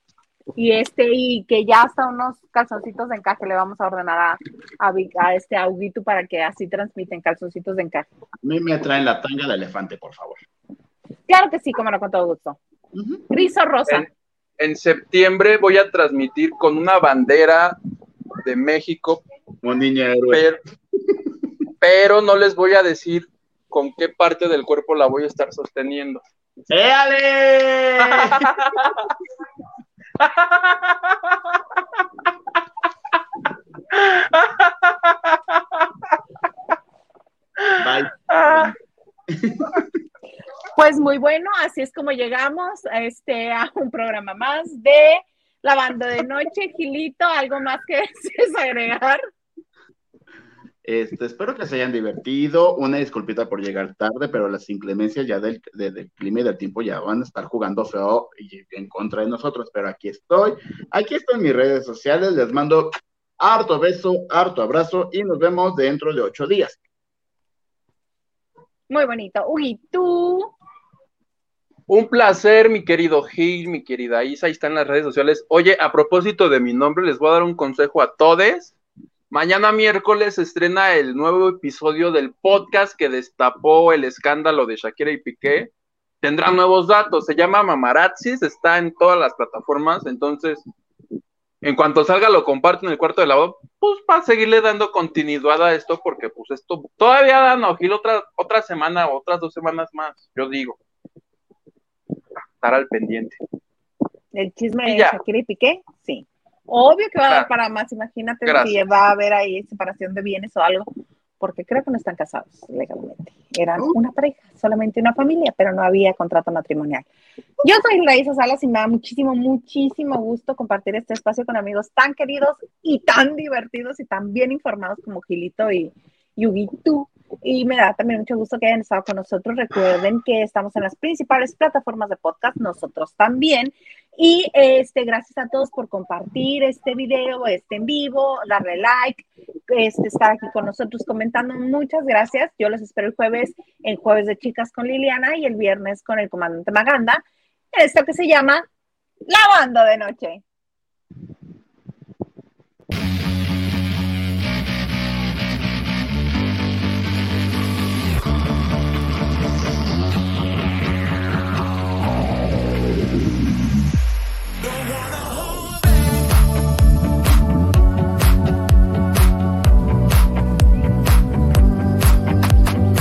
Y este, y que ya hasta unos calzoncitos de encaje le vamos a ordenar a, a, Vic- a este Auguito para que así transmiten calzoncitos de encaje. A mí me traen la tanga de elefante, por favor. Claro que sí, como no, con todo gusto. Ujú. Gris o rosa. En, en septiembre voy a transmitir con una bandera de México, Un niño héroe. pero, pero no les voy a decir con qué parte del cuerpo la voy a estar sosteniendo. ¡Éale! Pues muy bueno, así es como llegamos a, este, a un programa más de La Banda de Noche. Gilito, ¿algo más que desees agregar? Este, espero que se hayan divertido. Una disculpita por llegar tarde, pero las inclemencias ya del, de- del clima y del tiempo ya van a estar jugando feo y en contra de nosotros. Pero aquí estoy. Aquí están mis redes sociales. Les mando harto beso, harto abrazo y nos vemos dentro de ocho días. Muy bonito. Uy, tú. Un placer, mi querido Gil, mi querida Isa, ahí están las redes sociales. Oye, a propósito de mi nombre, les voy a dar un consejo a todos. Mañana miércoles se estrena el nuevo episodio del podcast que destapó el escándalo de Shakira y Piqué. Tendrá nuevos datos, se llama Mamarazzis, está en todas las plataformas, entonces en cuanto salga lo comparto en el cuarto de lavado, pues para seguirle dando continuidad a esto, porque pues esto todavía dan ojil otra, otra semana, otras dos semanas más, yo digo. Estar al pendiente. El chisme de Shakira y Piqué, sí. Obvio que va a haber para más, imagínate si va a haber ahí separación de bienes o algo, porque creo que no están casados legalmente. Eran uh. una pareja, solamente una familia, pero no había contrato matrimonial. Yo soy Raíza Salas y me da muchísimo, muchísimo gusto compartir este espacio con amigos tan queridos y tan divertidos y tan bien informados como Gilito y Yugitu. Y me da también mucho gusto que hayan estado con nosotros. Recuerden que estamos en las principales plataformas de podcast, nosotros también. Y este, gracias a todos por compartir este video, este en vivo, darle like, este, estar aquí con nosotros comentando. Muchas gracias. Yo los espero el jueves en Jueves de Chicas con Liliana y el viernes con el comandante Maganda. Esto que se llama La Banda de Noche.